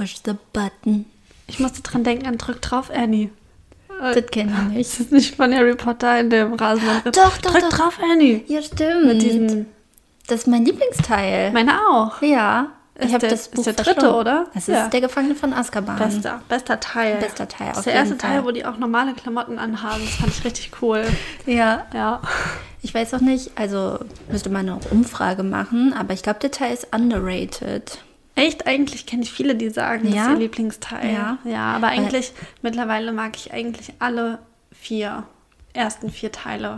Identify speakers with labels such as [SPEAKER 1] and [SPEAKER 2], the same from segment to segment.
[SPEAKER 1] Push the button.
[SPEAKER 2] Ich musste dran denken an Drück drauf, Annie.
[SPEAKER 1] Das kenne ich nicht.
[SPEAKER 2] Das ist nicht von Harry Potter in dem Rasenmäher.
[SPEAKER 1] Doch, doch,
[SPEAKER 2] Drück
[SPEAKER 1] doch.
[SPEAKER 2] drauf, Annie.
[SPEAKER 1] Ja, stimmt. Das ist mein Lieblingsteil.
[SPEAKER 2] meine auch.
[SPEAKER 1] ja.
[SPEAKER 2] Ist
[SPEAKER 1] Ich habe das
[SPEAKER 2] ist
[SPEAKER 1] Buch
[SPEAKER 2] der dritte,
[SPEAKER 1] verschlungen.
[SPEAKER 2] oder?
[SPEAKER 1] Das ist
[SPEAKER 2] Ja.
[SPEAKER 1] der Gefangene von Azkaban.
[SPEAKER 2] Bester, bester Teil.
[SPEAKER 1] Bester Teil,
[SPEAKER 2] Das ist der erste Teil,
[SPEAKER 1] Fall.
[SPEAKER 2] wo die auch normale Klamotten anhaben. Das fand ich richtig cool.
[SPEAKER 1] Ja.
[SPEAKER 2] Ja.
[SPEAKER 1] Ich weiß auch nicht, also müsste man eine Umfrage machen, aber ich glaube, der Teil ist underrated.
[SPEAKER 2] Echt, eigentlich kenne ich viele, die sagen, das
[SPEAKER 1] Ja?
[SPEAKER 2] ist ihr Lieblingsteil.
[SPEAKER 1] Ja.
[SPEAKER 2] ja aber eigentlich, mittlerweile mag ich eigentlich alle vier, ersten vier Teile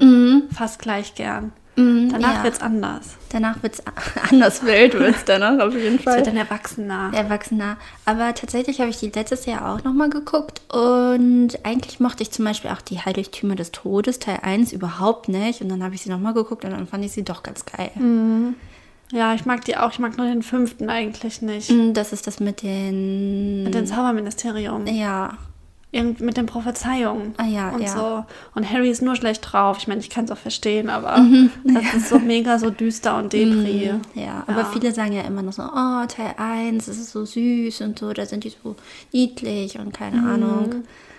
[SPEAKER 2] fast gleich gern. Danach
[SPEAKER 1] Mhm. ja.
[SPEAKER 2] wird's anders.
[SPEAKER 1] Danach wird es anders wild, wird es danach auf jeden
[SPEAKER 2] Es
[SPEAKER 1] Fall.
[SPEAKER 2] wird dann erwachsener.
[SPEAKER 1] Erwachsener. Aber tatsächlich habe ich die letztes Jahr auch nochmal geguckt und eigentlich mochte ich zum Beispiel auch die Heiligtümer des Todes, Teil 1, überhaupt nicht. Und dann habe ich sie nochmal geguckt und dann fand ich sie doch ganz geil.
[SPEAKER 2] Ja, ich mag die auch. Ich mag nur den fünften eigentlich nicht.
[SPEAKER 1] Mm, Das ist das mit den.
[SPEAKER 2] Mit dem Zauberministerium.
[SPEAKER 1] ja.
[SPEAKER 2] Irgend mit den Prophezeiungen
[SPEAKER 1] Ah, ja,
[SPEAKER 2] und
[SPEAKER 1] ja.
[SPEAKER 2] so. Und Harry ist nur schlecht drauf. Ich meine, ich kann es auch verstehen, aber
[SPEAKER 1] Mhm.
[SPEAKER 2] das ist so mega so düster und depri.
[SPEAKER 1] Ja, aber viele sagen ja immer noch so, oh, Teil 1, das ist so süß und so, da sind die so niedlich und keine
[SPEAKER 2] Mhm.
[SPEAKER 1] Ahnung.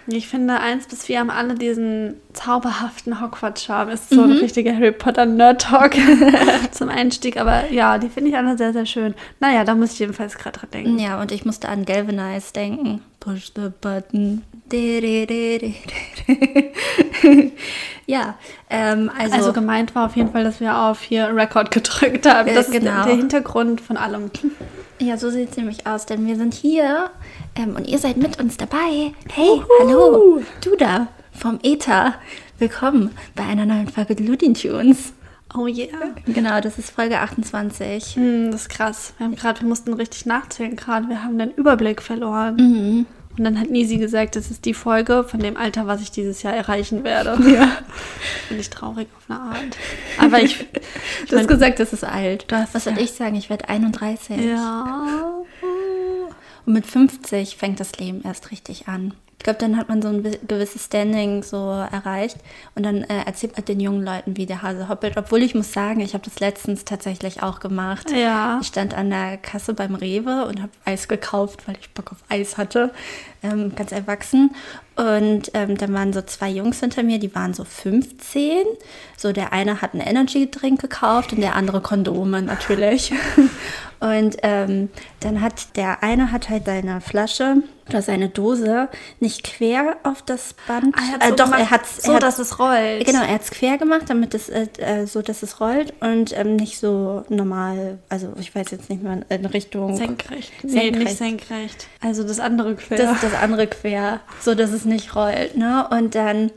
[SPEAKER 2] Ich finde, eins bis vier haben alle diesen zauberhaften Hogwarts-Charme. Ist so ein richtiger Harry Potter-Nerd-Talk zum Einstieg. Aber ja, die finde ich alle sehr, sehr schön. Naja, da muss ich jedenfalls gerade dran denken.
[SPEAKER 1] Ja, und ich musste an Galvanize denken. Push the button. ja, ähm, also,
[SPEAKER 2] Also gemeint war auf jeden Fall, dass wir auf hier Record gedrückt haben.
[SPEAKER 1] Äh,
[SPEAKER 2] Das ist
[SPEAKER 1] genau.
[SPEAKER 2] der, der Hintergrund von allem.
[SPEAKER 1] ja, so sieht es nämlich aus, denn wir sind hier ähm, und ihr seid mit uns dabei. Hey, hallo, du da vom Ether. Willkommen bei einer neuen Folge Ludin Tunes.
[SPEAKER 2] Oh yeah.
[SPEAKER 1] Genau, das ist Folge 28.
[SPEAKER 2] Hm, das ist krass. Wir haben gerade, wir mussten richtig nachzählen gerade. Wir haben den Überblick verloren.
[SPEAKER 1] Mhm.
[SPEAKER 2] Und dann hat Nisi gesagt, das ist die Folge von dem Alter, was ich dieses Jahr erreichen werde. Ja. Finde ich traurig auf eine Art. Aber ich. ich
[SPEAKER 1] Du hast gesagt, das ist alt.
[SPEAKER 2] Du hast-
[SPEAKER 1] Was soll
[SPEAKER 2] ja.
[SPEAKER 1] ich sagen? Ich werde 31.
[SPEAKER 2] ja.
[SPEAKER 1] Und mit 50 fängt das Leben erst richtig an. Ich glaube, dann hat man so ein gewisses Standing so erreicht und dann äh, erzählt man den jungen Leuten, wie der Hase hoppelt. Obwohl ich muss sagen, ich habe das letztens tatsächlich auch gemacht.
[SPEAKER 2] Ja.
[SPEAKER 1] Ich stand an der Kasse beim Rewe und habe Eis gekauft, weil ich Bock auf Eis hatte. Ähm, ganz erwachsen. Und ähm, dann waren so zwei Jungs hinter mir, die waren so 15. So der eine hat einen Energy-Drink gekauft und der andere Kondome natürlich. Und ähm, dann hat der eine hat halt seine Flasche oder seine Dose nicht quer auf das Band.
[SPEAKER 2] Ah, er hat's
[SPEAKER 1] äh,
[SPEAKER 2] so
[SPEAKER 1] doch,
[SPEAKER 2] gemacht,
[SPEAKER 1] er hat
[SPEAKER 2] so, dass es rollt.
[SPEAKER 1] Genau, er hat es quer gemacht, damit es äh, äh, so, dass es rollt und ähm, nicht so normal. Also ich weiß jetzt nicht mehr in Richtung
[SPEAKER 2] Senkrecht. Nee,
[SPEAKER 1] Senkrecht.
[SPEAKER 2] nicht senkrecht. Also das andere quer.
[SPEAKER 1] Das
[SPEAKER 2] das
[SPEAKER 1] andere quer, so dass es nicht rollt, ne? Und dann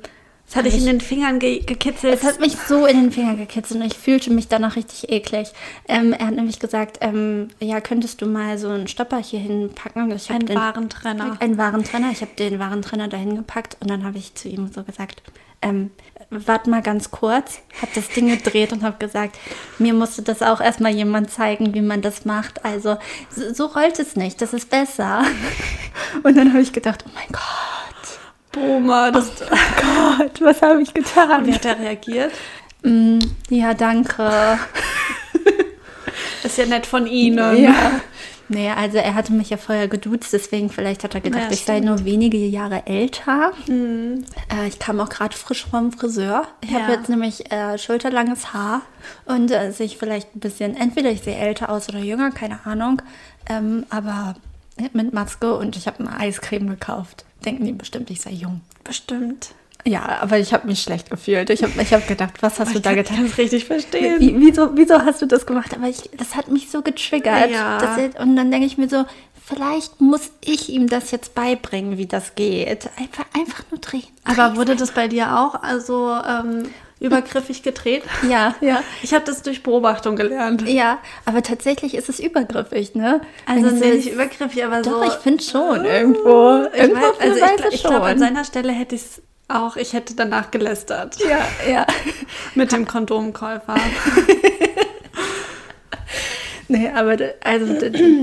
[SPEAKER 2] hat dich in den Fingern ge gekitzelt.
[SPEAKER 1] es hat mich so in den Finger gekitzelt und ich fühlte mich danach richtig eklig. Ähm, er hat nämlich gesagt, ähm, ja, könntest du mal so einen Stopper hier hinpacken? Ich hab
[SPEAKER 2] ein
[SPEAKER 1] den,
[SPEAKER 2] Warentrenner.
[SPEAKER 1] Einen Warentrenner. Ich habe den Warentrenner dahin gepackt und dann habe ich zu ihm so gesagt, ähm, warte mal ganz kurz, habe das Ding gedreht und habe gesagt, mir musste das auch erstmal jemand zeigen, wie man das macht. Also so, so rollt es nicht, das ist besser. Und dann habe ich gedacht, oh mein Gott.
[SPEAKER 2] Boomer. Das,
[SPEAKER 1] Oh Gott, was habe ich getan?
[SPEAKER 2] wie hat er reagiert?
[SPEAKER 1] Mm, ja, danke.
[SPEAKER 2] Ist ja nett von Ihnen.
[SPEAKER 1] Ja. Nee, also er hatte mich ja vorher geduzt, deswegen vielleicht hat er gedacht,
[SPEAKER 2] Ja,
[SPEAKER 1] ich sei nur wenige Jahre älter. Äh, ich kam auch gerade frisch vom Friseur. Ich habe
[SPEAKER 2] Ja.
[SPEAKER 1] jetzt nämlich äh, schulterlanges Haar und äh, sehe ich vielleicht ein bisschen, entweder ich sehe älter aus oder jünger, keine Ahnung. Ähm, aber mit Maske und ich habe eine Eiscreme gekauft. Denken die bestimmt, ich sei jung.
[SPEAKER 2] Bestimmt.
[SPEAKER 1] Ja, aber ich habe mich schlecht gefühlt. Ich habe ich hab gedacht, was hast du da
[SPEAKER 2] Ich
[SPEAKER 1] getan?
[SPEAKER 2] kann es richtig verstehen.
[SPEAKER 1] Wie, wieso, wieso hast du das gemacht? Aber ich, das hat mich so getriggert.
[SPEAKER 2] Ja.
[SPEAKER 1] dass er- und dann denke ich mir so, vielleicht muss ich ihm das jetzt beibringen, wie das geht. Einfach, einfach nur drehen.
[SPEAKER 2] Aber wurde das bei dir auch also ähm, übergriffig gedreht?
[SPEAKER 1] Ja, ja.
[SPEAKER 2] Ich habe das durch Beobachtung gelernt.
[SPEAKER 1] Ja, aber tatsächlich ist es übergriffig, ne?
[SPEAKER 2] Also nee, nicht übergriffig, aber
[SPEAKER 1] Doch,
[SPEAKER 2] so.
[SPEAKER 1] ich finde schon irgendwo.
[SPEAKER 2] Ich
[SPEAKER 1] irgendwo
[SPEAKER 2] weiß, also ich, gl- ich glaube, an seiner Stelle hätte ich es auch, ich hätte danach gelästert.
[SPEAKER 1] Ja, ja.
[SPEAKER 2] Mit dem Kondomkäufer.
[SPEAKER 1] Nee, aber also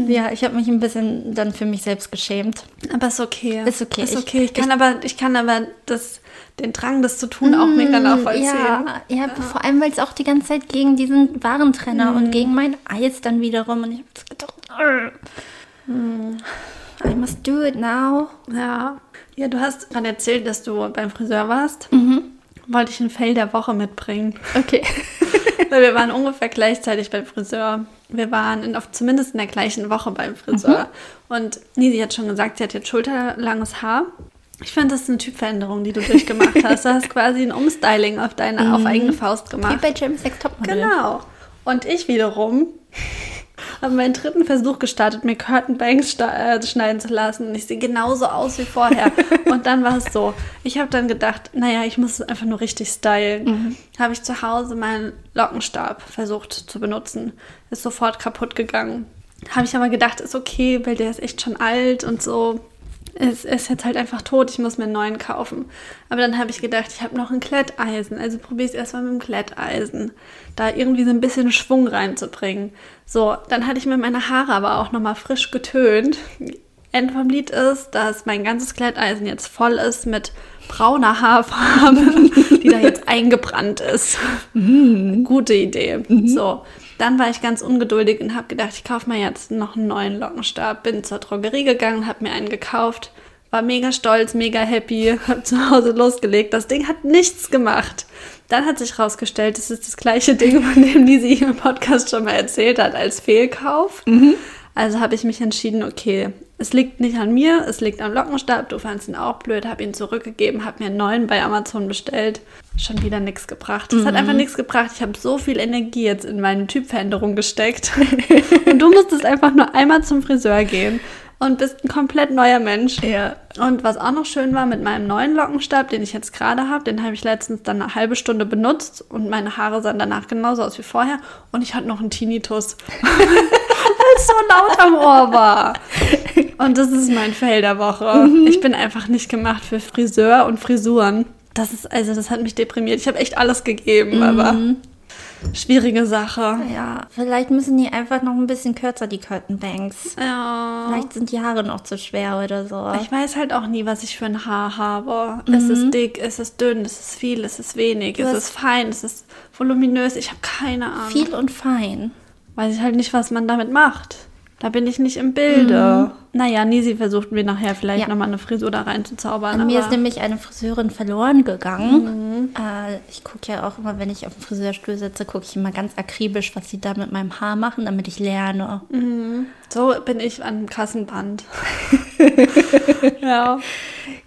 [SPEAKER 1] ja, ich habe mich ein bisschen dann für mich selbst geschämt.
[SPEAKER 2] Aber ist okay.
[SPEAKER 1] Ist okay.
[SPEAKER 2] Ist
[SPEAKER 1] Ich-
[SPEAKER 2] okay. Ich, kann aber, ich kann aber das, den Drang, das zu tun, auch mega nachvollziehen.
[SPEAKER 1] Ja, ja, vor allem, weil es auch die ganze Zeit gegen diesen Warentrenner
[SPEAKER 2] Mhm.
[SPEAKER 1] und gegen mein Eis dann wiederum. Und ich habe gedacht, "Arr." I must do it now.
[SPEAKER 2] Ja. Ja, du hast gerade erzählt, dass du beim Friseur warst.
[SPEAKER 1] Mhm.
[SPEAKER 2] Wollte ich ein Fell der Woche mitbringen.
[SPEAKER 1] Okay.
[SPEAKER 2] Weil wir waren ungefähr gleichzeitig beim Friseur. Wir waren in, auf, zumindest in der gleichen Woche beim Friseur. Und Nisi hat schon gesagt, sie hat jetzt schulterlanges Haar. Ich finde, das ist eine Typveränderung, die du durchgemacht hast. Du hast quasi ein Umstyling auf deine auf eigene Faust
[SPEAKER 1] Wie
[SPEAKER 2] gemacht.
[SPEAKER 1] bei James Sex Topmodel.
[SPEAKER 2] Genau. Und ich wiederum habe meinen dritten Versuch gestartet, mir Curtain Bangs sta- äh, schneiden zu lassen. Ich sehe genauso aus wie vorher. und dann war es so. Ich habe dann gedacht, naja, ich muss es einfach nur richtig stylen. Habe ich zu Hause meinen Lockenstab versucht zu benutzen. Ist sofort kaputt gegangen. Habe ich aber gedacht, ist okay, weil der ist echt schon alt und so. Es ist jetzt halt einfach tot, ich muss mir einen neuen kaufen. Aber dann habe ich gedacht, ich habe noch ein Kletteisen, also probiere es erstmal mit dem Kletteisen, da irgendwie so ein bisschen Schwung reinzubringen. So, dann hatte ich mir meine Haare aber auch nochmal frisch getönt. Ende vom Lied ist, dass mein ganzes Kletteisen jetzt voll ist mit brauner Haarfarbe, die da jetzt eingebrannt ist. Gute Idee. So, dann war ich ganz ungeduldig und habe gedacht, ich kaufe mir jetzt noch einen neuen Lockenstab. Bin zur Drogerie gegangen, habe mir einen gekauft, war mega stolz, mega happy, habe zu Hause losgelegt. Das Ding hat nichts gemacht. Dann hat sich herausgestellt, es ist das gleiche Ding, von dem die sie im Podcast schon mal erzählt hat, als Fehlkauf. Also habe ich mich entschieden, okay, es liegt nicht an mir, es liegt am Lockenstab. Du fandest ihn auch blöd, habe ihn zurückgegeben, habe mir einen neuen bei Amazon bestellt. Schon wieder nichts gebracht. Es hat einfach nichts gebracht. Ich habe so viel Energie jetzt in meine Typveränderung gesteckt. und du musstest einfach nur einmal zum Friseur gehen und bist ein komplett neuer Mensch.
[SPEAKER 1] Ja.
[SPEAKER 2] Und was auch noch schön war, mit meinem neuen Lockenstab, den ich jetzt gerade habe, den habe ich letztens dann eine halbe Stunde benutzt und meine Haare sahen danach genauso aus wie vorher. Und ich hatte noch einen Tinnitus, weil es so laut am Ohr war. Und das ist mein Fail der Woche. Ich bin einfach nicht gemacht für Friseur und Frisuren. Das ist, also das hat mich deprimiert. Ich habe echt alles gegeben, aber schwierige Sache.
[SPEAKER 1] Ja, vielleicht müssen die einfach noch ein bisschen kürzer, die Curtain Banks.
[SPEAKER 2] Ja.
[SPEAKER 1] Vielleicht sind die Haare noch zu schwer oder so.
[SPEAKER 2] Ich weiß halt auch nie, was ich für ein Haar habe. Ist es dick, ist es dünn, ist es viel, ist es wenig, ist
[SPEAKER 1] hast-
[SPEAKER 2] es fein, ist es voluminös? Ich habe keine Ahnung.
[SPEAKER 1] Viel und fein.
[SPEAKER 2] Weiß ich halt nicht, was man damit macht. Da bin ich nicht im Bilde. Naja, Nisi versucht mir nachher vielleicht
[SPEAKER 1] Ja.
[SPEAKER 2] nochmal eine Frisur da reinzuzaubern.
[SPEAKER 1] Mir ist nämlich eine Friseurin verloren gegangen. Äh, ich gucke ja auch immer, wenn ich auf dem Friseurstuhl sitze, gucke ich immer ganz akribisch, was sie da mit meinem Haar machen, damit ich lerne.
[SPEAKER 2] so bin ich an Kassenband. ja.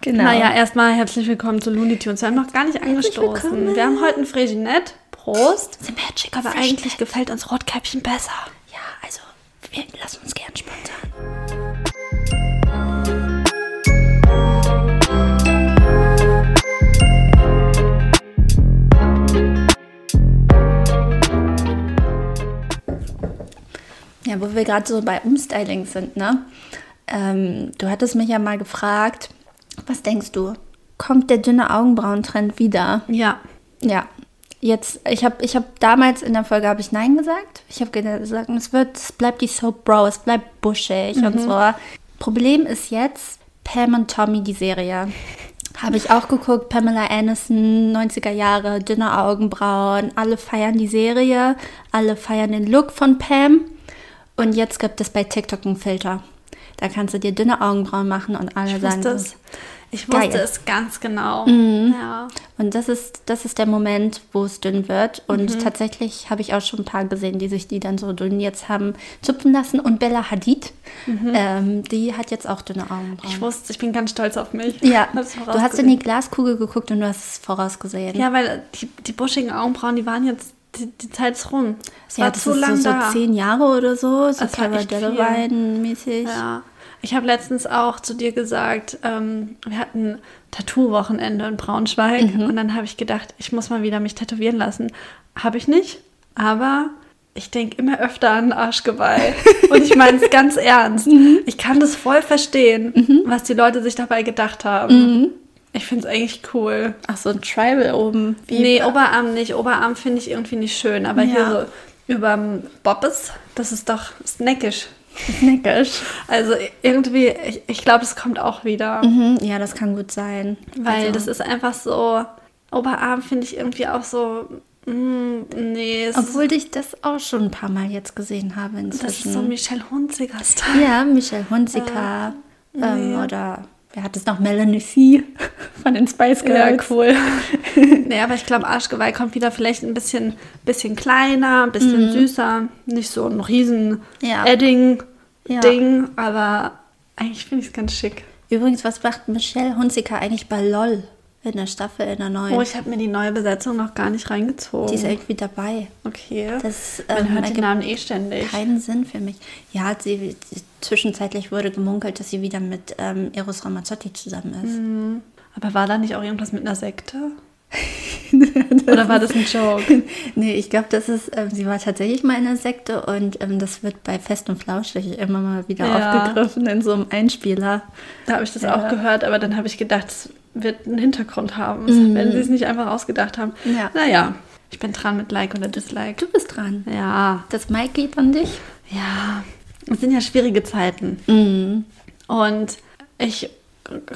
[SPEAKER 1] Genau.
[SPEAKER 2] Naja, erstmal herzlich willkommen zu Looney Tunes. Wir haben noch gar nicht angestoßen.
[SPEAKER 1] willkommen.
[SPEAKER 2] Wir haben heute ein Fresinet. Prost.
[SPEAKER 1] The Magic
[SPEAKER 2] Aber eigentlich gefällt uns Rotkäppchen besser.
[SPEAKER 1] Ja, also, wir lassen uns gern sponsern. Ja, wo wir gerade so bei Umstyling sind, ne? Ähm, du hattest mich ja mal gefragt, was denkst du? Kommt der dünne Augenbrauentrend wieder?
[SPEAKER 2] Ja.
[SPEAKER 1] Ja, jetzt, ich habe ich hab damals in der Folge habe ich Nein gesagt. Ich habe gesagt, es wird, es bleibt die Soap Bro, es bleibt buschig und so. Problem ist jetzt Pam und Tommy, die Serie. Habe ich auch geguckt, Pamela Anderson, 90er Jahre, dünne Augenbrauen, alle feiern die Serie, alle feiern den Look von Pam. Und jetzt gibt es bei TikTok einen Filter. Da kannst du dir dünne Augenbrauen machen und alle
[SPEAKER 2] Ich
[SPEAKER 1] sagen,
[SPEAKER 2] es. Ich wusste
[SPEAKER 1] Geil.
[SPEAKER 2] es ganz genau. Ja.
[SPEAKER 1] Und das ist, das ist der Moment, wo es dünn wird. Und tatsächlich habe ich auch schon ein paar gesehen, die sich die dann so dünn jetzt haben zupfen lassen. Und Bella Hadid, ähm, die hat jetzt auch dünne Augenbrauen.
[SPEAKER 2] Ich wusste, ich bin ganz stolz auf mich.
[SPEAKER 1] ja, du hast in die Glaskugel geguckt und du hast es vorausgesehen.
[SPEAKER 2] Ja, weil die, die buschigen Augenbrauen, die waren jetzt, die, die Zeit ist rum. Es
[SPEAKER 1] ja
[SPEAKER 2] war
[SPEAKER 1] das
[SPEAKER 2] zu
[SPEAKER 1] ist
[SPEAKER 2] lang
[SPEAKER 1] so, so zehn Jahre oder so, so Cara. Delevingne-mäßig.
[SPEAKER 2] Ja. Ich habe letztens auch zu dir gesagt, ähm, wir hatten Tattoo-Wochenende in Braunschweig und dann habe ich gedacht, ich muss mal wieder mich tätowieren lassen. Habe ich nicht, aber ich denke immer öfter an Arschgeweih. und ich meine es ganz ernst. Ich kann das voll verstehen, was die Leute sich dabei gedacht haben. Ich finde es eigentlich cool.
[SPEAKER 1] Ach, so ein Tribal oben. Wie
[SPEAKER 2] Nee, Oberarm nicht. Oberarm finde ich irgendwie nicht schön, aber hier
[SPEAKER 1] Ja.
[SPEAKER 2] so überm Bobbes, das ist doch snackisch.
[SPEAKER 1] Neckisch.
[SPEAKER 2] Also irgendwie, ich, ich glaube, das kommt auch wieder.
[SPEAKER 1] Mhm, ja, das kann gut sein.
[SPEAKER 2] Weil
[SPEAKER 1] Also-
[SPEAKER 2] das ist einfach so, Oberarm finde ich irgendwie auch so, mm, nee,
[SPEAKER 1] Obwohl ich das auch schon ein paar Mal jetzt gesehen habe
[SPEAKER 2] das ist
[SPEAKER 1] inzwischen.
[SPEAKER 2] so Michelle Hunziker-Style.
[SPEAKER 1] ja, Michelle Hunziker. Ähm,
[SPEAKER 2] Nee.
[SPEAKER 1] Oder wer hat es noch? Melanie C. von den Spice Girls.
[SPEAKER 2] cool. nee, aber ich glaube, Arschgeweih kommt wieder vielleicht ein bisschen, bisschen kleiner, ein bisschen süßer. Nicht so ein riesen
[SPEAKER 1] Ja.
[SPEAKER 2] Edding-Ding,
[SPEAKER 1] Ja.
[SPEAKER 2] aber eigentlich finde ich es ganz schick.
[SPEAKER 1] Übrigens, was macht Michelle Hunziker eigentlich bei LOL in der Staffel, in der neuen?
[SPEAKER 2] Oh, ich habe mir die neue Besetzung noch gar nicht reingezogen.
[SPEAKER 1] Die ist irgendwie dabei.
[SPEAKER 2] okay.
[SPEAKER 1] Das
[SPEAKER 2] Man
[SPEAKER 1] ähm,
[SPEAKER 2] hört den Namen eh ständig.
[SPEAKER 1] keinen Sinn für mich. Ja, sie, sie, zwischenzeitlich wurde gemunkelt, dass sie wieder mit ähm, Eros Ramazzotti zusammen ist.
[SPEAKER 2] Mhm. Aber war da nicht auch irgendwas mit einer Sekte? Oder war das ein Joke?
[SPEAKER 1] Nee, ich glaube, das ist, ähm, sie war tatsächlich mal in einer Sekte und ähm, das wird bei Fest und Flauschig immer mal wieder
[SPEAKER 2] Ja.
[SPEAKER 1] aufgegriffen in so einem Einspieler.
[SPEAKER 2] Da habe ich das
[SPEAKER 1] Ja.
[SPEAKER 2] auch gehört, aber dann habe ich gedacht, es wird einen Hintergrund haben, wenn sie es nicht einfach ausgedacht haben.
[SPEAKER 1] Ja.
[SPEAKER 2] Naja, ich bin dran mit Like oder Dislike.
[SPEAKER 1] Du bist dran.
[SPEAKER 2] Ja,
[SPEAKER 1] Das Mike geht an dich.
[SPEAKER 2] ja, es sind ja schwierige Zeiten.
[SPEAKER 1] Mhm.
[SPEAKER 2] Und ich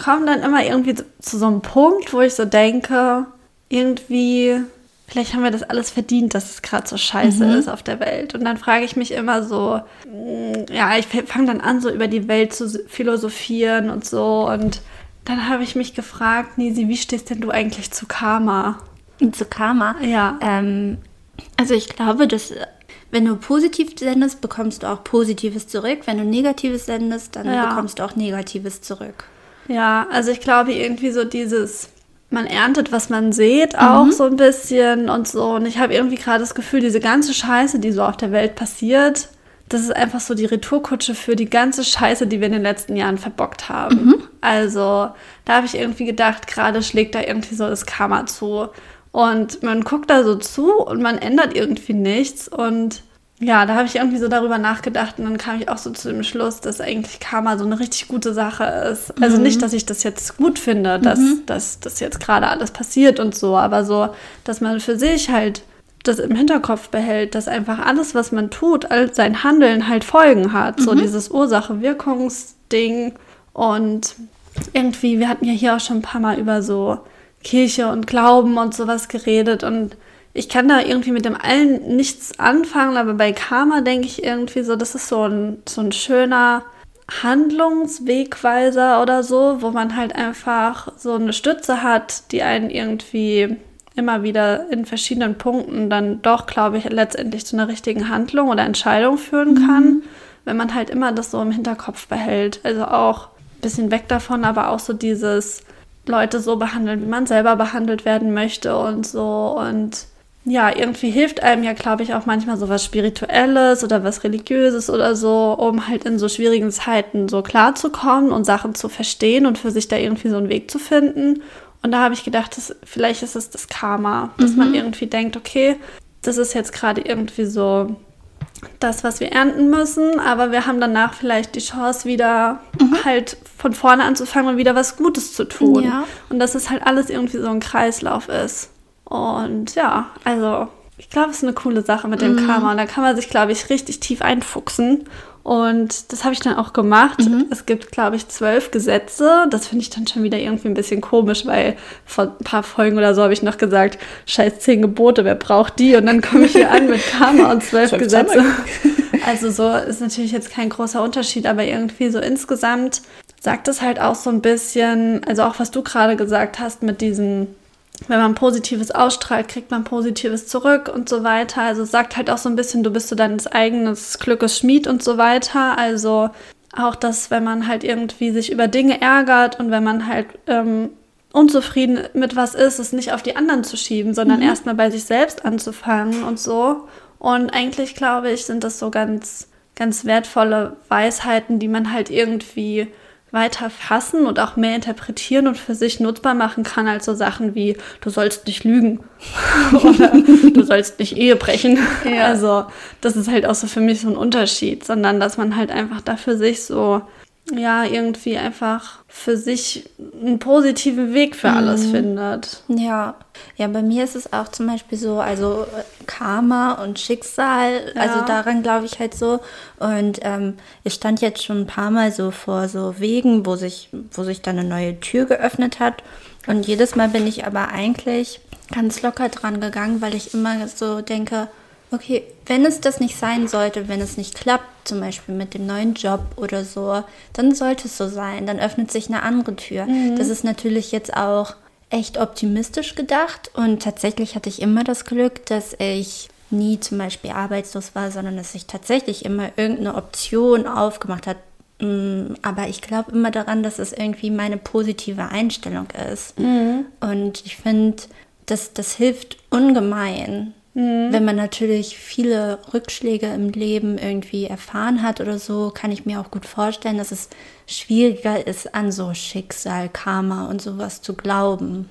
[SPEAKER 2] komme dann immer irgendwie zu so einem Punkt, wo ich so denke, irgendwie, vielleicht haben wir das alles verdient, dass es gerade so scheiße ist auf der Welt. Und dann frage ich mich immer so, mm, ja, ich fange dann an, so über die Welt zu philosophieren und so. Und dann habe ich mich gefragt, Nisi, wie stehst denn du eigentlich zu Karma?
[SPEAKER 1] Zu Karma.
[SPEAKER 2] Ja.
[SPEAKER 1] Ähm, also ich glaube, dass wenn du positiv sendest, bekommst du auch Positives zurück. Wenn du Negatives sendest, dann
[SPEAKER 2] Ja.
[SPEAKER 1] bekommst du auch Negatives zurück.
[SPEAKER 2] Ja, also ich glaube irgendwie so dieses, man erntet, was man sieht, auch so ein bisschen und so. Und ich habe irgendwie gerade das Gefühl, diese ganze Scheiße, die so auf der Welt passiert, das ist einfach so die Retourkutsche für die ganze Scheiße, die wir in den letzten Jahren verbockt haben. Also da habe ich irgendwie gedacht, gerade schlägt da irgendwie so das Karma zu. Und man guckt da so zu und man ändert irgendwie nichts. Und ja, da habe ich irgendwie so darüber nachgedacht und dann kam ich auch so zu dem Schluss, dass eigentlich Karma so eine richtig gute Sache ist. Also nicht, dass ich das jetzt gut finde, dass, dass das jetzt gerade alles passiert und so, aber so, dass man für sich halt das im Hinterkopf behält, dass einfach alles, was man tut, all sein Handeln halt Folgen hat. So dieses Ursache-Wirkungsding. Und irgendwie, wir hatten ja hier auch schon ein paar Mal über so Kirche und Glauben und sowas geredet und ich kann da irgendwie mit dem allen nichts anfangen, aber bei Karma denke ich irgendwie so, das ist so ein, so ein schöner Handlungswegweiser oder so, wo man halt einfach so eine Stütze hat, die einen irgendwie immer wieder in verschiedenen Punkten dann doch, glaube ich, letztendlich zu einer richtigen Handlung oder Entscheidung führen kann, wenn man halt immer das so im Hinterkopf behält. Also auch ein bisschen weg davon, aber auch so dieses Leute so behandeln, wie man selber behandelt werden möchte und so und ja, irgendwie hilft einem ja, glaube ich, auch manchmal so was Spirituelles oder was Religiöses oder so, um halt in so schwierigen Zeiten so klarzukommen und Sachen zu verstehen und für sich da irgendwie so einen Weg zu finden. Und da habe ich gedacht, dass, vielleicht ist es das Karma, dass man irgendwie denkt, okay, das ist jetzt gerade irgendwie so das, was wir ernten müssen, aber wir haben danach vielleicht die Chance, wieder halt von vorne anzufangen und wieder was Gutes zu tun.
[SPEAKER 1] Ja.
[SPEAKER 2] Und dass es halt alles irgendwie so ein Kreislauf ist. Und ja, also ich glaube, es ist eine coole Sache mit dem Karma. Und da kann man sich, glaube ich, richtig tief einfuchsen. Und das habe ich dann auch gemacht. Es gibt, glaube ich, zwölf Gesetze. Das finde ich dann schon wieder irgendwie ein bisschen komisch, weil vor ein paar Folgen oder so habe ich noch gesagt, scheiß zehn Gebote, wer braucht die? Und dann komme ich hier an mit Karma und zwölf
[SPEAKER 1] Zwölf
[SPEAKER 2] Gesetze. Also so ist natürlich jetzt kein großer Unterschied, aber irgendwie so insgesamt sagt es halt auch so ein bisschen, also auch was du gerade gesagt hast mit diesen wenn man Positives ausstrahlt, kriegt man Positives zurück und so weiter. Also es sagt halt auch so ein bisschen, du bist so deines eigenes Glückes Schmied und so weiter. Also auch das, wenn man halt irgendwie sich über Dinge ärgert und wenn man halt ähm, unzufrieden mit was ist, es nicht auf die anderen zu schieben, sondern erstmal bei sich selbst anzufangen und so. Und eigentlich glaube ich, sind das so ganz, ganz wertvolle Weisheiten, die man halt irgendwie weiter fassen und auch mehr interpretieren und für sich nutzbar machen kann als so Sachen wie du sollst nicht lügen oder du sollst nicht Ehe brechen.
[SPEAKER 1] Ja.
[SPEAKER 2] Also das ist halt auch so für mich so ein Unterschied, sondern dass man halt einfach da für sich so ja irgendwie einfach für sich einen positiven Weg für alles findet.
[SPEAKER 1] Ja, ja, bei mir ist es auch zum Beispiel so, also äh, Karma und Schicksal, also
[SPEAKER 2] Ja.
[SPEAKER 1] daran glaube ich halt so. Und ähm, ich stand jetzt schon ein paar Mal so vor so Wegen, wo sich, wo sich dann eine neue Tür geöffnet hat. Und jedes Mal bin ich aber eigentlich ganz locker dran gegangen, weil ich immer so denke, okay, wenn es das nicht sein sollte, wenn es nicht klappt, zum Beispiel mit dem neuen Job oder so, dann sollte es so sein. Dann öffnet sich eine andere Tür. Mhm. Das ist natürlich jetzt auch echt optimistisch gedacht und tatsächlich hatte ich immer das Glück, dass ich nie zum Beispiel arbeitslos war, sondern dass sich tatsächlich immer irgendeine Option aufgemacht hat. Mm, aber ich glaube immer daran, dass es irgendwie meine positive Einstellung ist. Mhm. Und ich finde, das, das hilft ungemein. Mhm. Wenn man natürlich viele Rückschläge im Leben irgendwie erfahren hat oder so, kann ich mir auch gut vorstellen, dass es schwieriger ist, an so Schicksal, Karma und sowas zu glauben.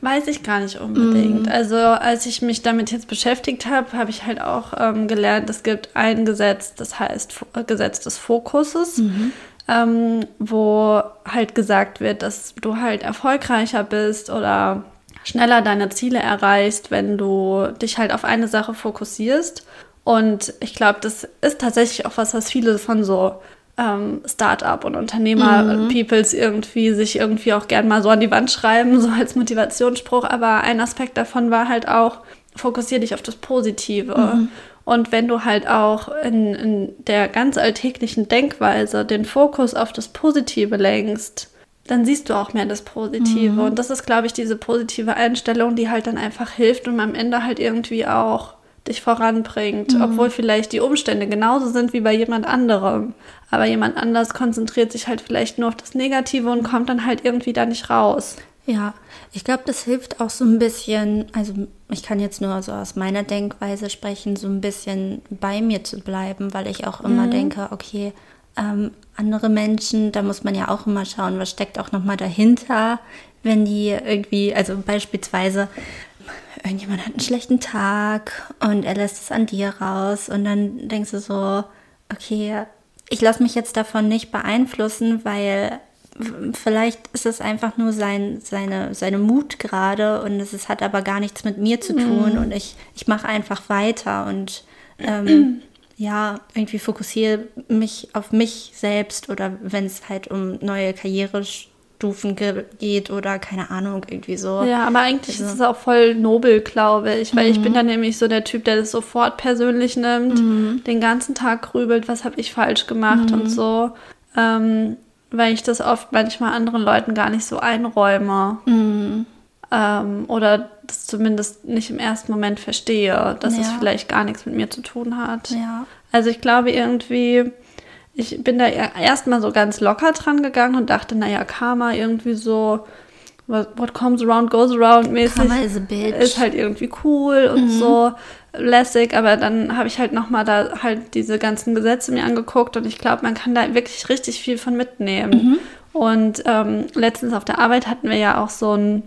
[SPEAKER 2] Weiß ich gar nicht unbedingt. Mhm. Also als ich mich damit jetzt beschäftigt habe, habe ich halt auch ähm, gelernt, es gibt ein Gesetz, das heißt Gesetz des Fokuses. Mhm. Ähm, wo halt gesagt wird, dass du halt erfolgreicher bist oder schneller deine Ziele erreichst, wenn du dich halt auf eine Sache fokussierst. Und ich glaube, das ist tatsächlich auch was, was viele von so ähm, Start-up und Unternehmer-Peoples mhm. irgendwie sich irgendwie auch gern mal so an die Wand schreiben, so als Motivationsspruch. Aber ein Aspekt davon war halt auch, fokussier dich auf das Positive. Mhm. Und wenn du halt auch in, in der ganz alltäglichen Denkweise den Fokus auf das Positive lenkst, dann siehst du auch mehr das Positive. Mhm. Und das ist, glaube ich, diese positive Einstellung, die halt dann einfach hilft und am Ende halt irgendwie auch dich voranbringt, mhm. obwohl vielleicht die Umstände genauso sind wie bei jemand anderem. Aber jemand anders konzentriert sich halt vielleicht nur auf das Negative und kommt dann halt irgendwie da nicht raus.
[SPEAKER 1] Ja, ich glaube, das hilft auch so ein bisschen, also ich kann jetzt nur so aus meiner Denkweise sprechen, so ein bisschen bei mir zu bleiben, weil ich auch immer mhm. denke, okay, ähm, andere Menschen, da muss man ja auch immer schauen, was steckt auch nochmal dahinter, wenn die irgendwie, also beispielsweise, irgendjemand hat einen schlechten Tag und er lässt es an dir raus und dann denkst du so, okay, ich lasse mich jetzt davon nicht beeinflussen, weil vielleicht ist es einfach nur sein, seine, seine Mut gerade und es ist, hat aber gar nichts mit mir zu tun mm. und ich, ich mache einfach weiter und ähm, ja, irgendwie fokussiere mich auf mich selbst oder wenn es halt um neue Karrierestufen geht oder keine Ahnung, irgendwie so.
[SPEAKER 2] Ja, aber eigentlich also. ist es auch voll nobel, glaube ich, weil mhm. ich bin dann nämlich so der Typ, der das sofort persönlich nimmt, mhm. den ganzen Tag grübelt, was habe ich falsch gemacht mhm. und so. Ähm, weil ich das oft manchmal anderen Leuten gar nicht so einräume. Mhm. Ähm, oder das zumindest nicht im ersten Moment verstehe, dass ja. es vielleicht gar nichts mit mir zu tun hat. Ja. Also ich glaube irgendwie, ich bin da erstmal so ganz locker dran gegangen und dachte, naja, Karma irgendwie so, what, comes around goes around mäßig. Karma is a bitch. Ist halt irgendwie cool und mhm. so lässig, aber dann habe ich halt nochmal da halt diese ganzen Gesetze mir angeguckt und ich glaube, man kann da wirklich richtig viel von mitnehmen. Mhm. Und ähm, letztens auf der Arbeit hatten wir ja auch so ein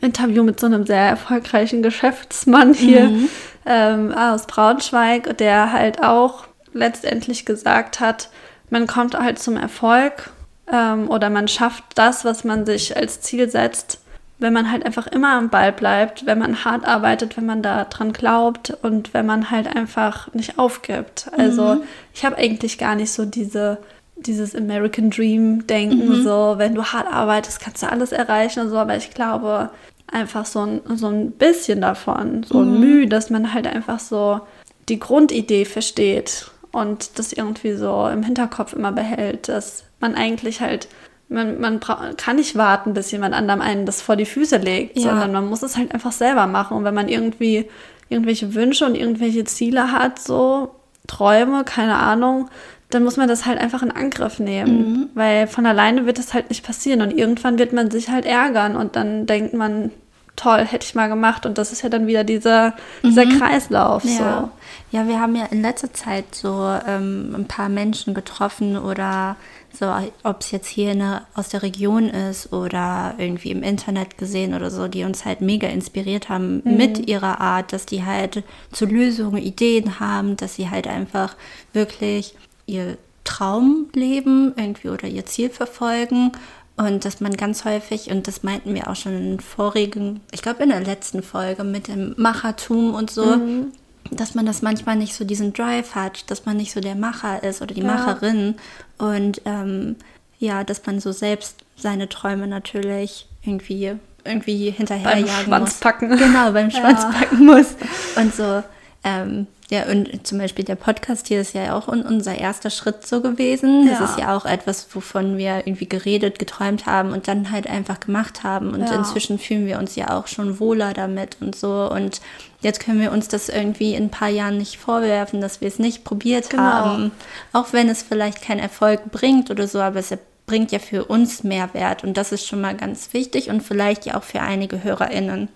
[SPEAKER 2] Interview mit so einem sehr erfolgreichen Geschäftsmann hier mhm. ähm, aus Braunschweig, der halt auch letztendlich gesagt hat, man kommt halt zum Erfolg ähm, oder man schafft das, was man sich als Ziel setzt, wenn man halt einfach immer am Ball bleibt, wenn man hart arbeitet, wenn man da dran glaubt und wenn man halt einfach nicht aufgibt. Also mhm. ich habe eigentlich gar nicht so diese dieses American Dream Denken, mhm. so wenn du hart arbeitest, kannst du alles erreichen und so, aber ich glaube einfach so ein, so ein bisschen davon, so ein mhm. Mühe, dass man halt einfach so die Grundidee versteht und das irgendwie so im Hinterkopf immer behält, dass man eigentlich halt man, man kann nicht warten, bis jemand anderem einen das vor die Füße legt, ja. sondern man muss es halt einfach selber machen. Und wenn man irgendwie irgendwelche Wünsche und irgendwelche Ziele hat, so Träume, keine Ahnung, dann muss man das halt einfach in Angriff nehmen, mhm. weil von alleine wird das halt nicht passieren und irgendwann wird man sich halt ärgern und dann denkt man, toll, hätte ich mal gemacht und das ist ja dann wieder dieser, dieser mhm. Kreislauf.
[SPEAKER 1] Ja. So. ja, wir haben ja in letzter Zeit so ähm, ein paar Menschen getroffen oder so, ob es jetzt hier eine, aus der Region ist oder irgendwie im Internet gesehen oder so, die uns halt mega inspiriert haben mhm. mit ihrer Art, dass die halt zu Lösungen Ideen haben, dass sie halt einfach wirklich ihr Traumleben irgendwie oder ihr Ziel verfolgen und dass man ganz häufig, und das meinten wir auch schon in vorigen, ich glaube in der letzten Folge mit dem Machertum und so, mhm. dass man das manchmal nicht so diesen Drive hat, dass man nicht so der Macher ist oder die ja. Macherin. Und ähm, ja, dass man so selbst seine Träume natürlich irgendwie irgendwie hinterherjagen
[SPEAKER 2] beim Schwanz
[SPEAKER 1] muss.
[SPEAKER 2] packen.
[SPEAKER 1] Genau, beim Schwanz ja. packen muss. Und so Ähm, ja, und zum Beispiel der Podcast hier ist ja auch unser erster Schritt so gewesen. Das
[SPEAKER 2] Ja.
[SPEAKER 1] ist ja auch etwas, wovon wir irgendwie geredet, geträumt haben und dann halt einfach gemacht haben. Und
[SPEAKER 2] Ja.
[SPEAKER 1] inzwischen fühlen wir uns ja auch schon wohler damit und so. Und jetzt können wir uns das irgendwie in ein paar Jahren nicht vorwerfen, dass wir es nicht probiert
[SPEAKER 2] Genau.
[SPEAKER 1] haben. Auch wenn es vielleicht keinen Erfolg bringt oder so, aber es bringt ja für uns Mehrwert. Und das ist schon mal ganz wichtig und vielleicht ja auch für einige HörerInnen.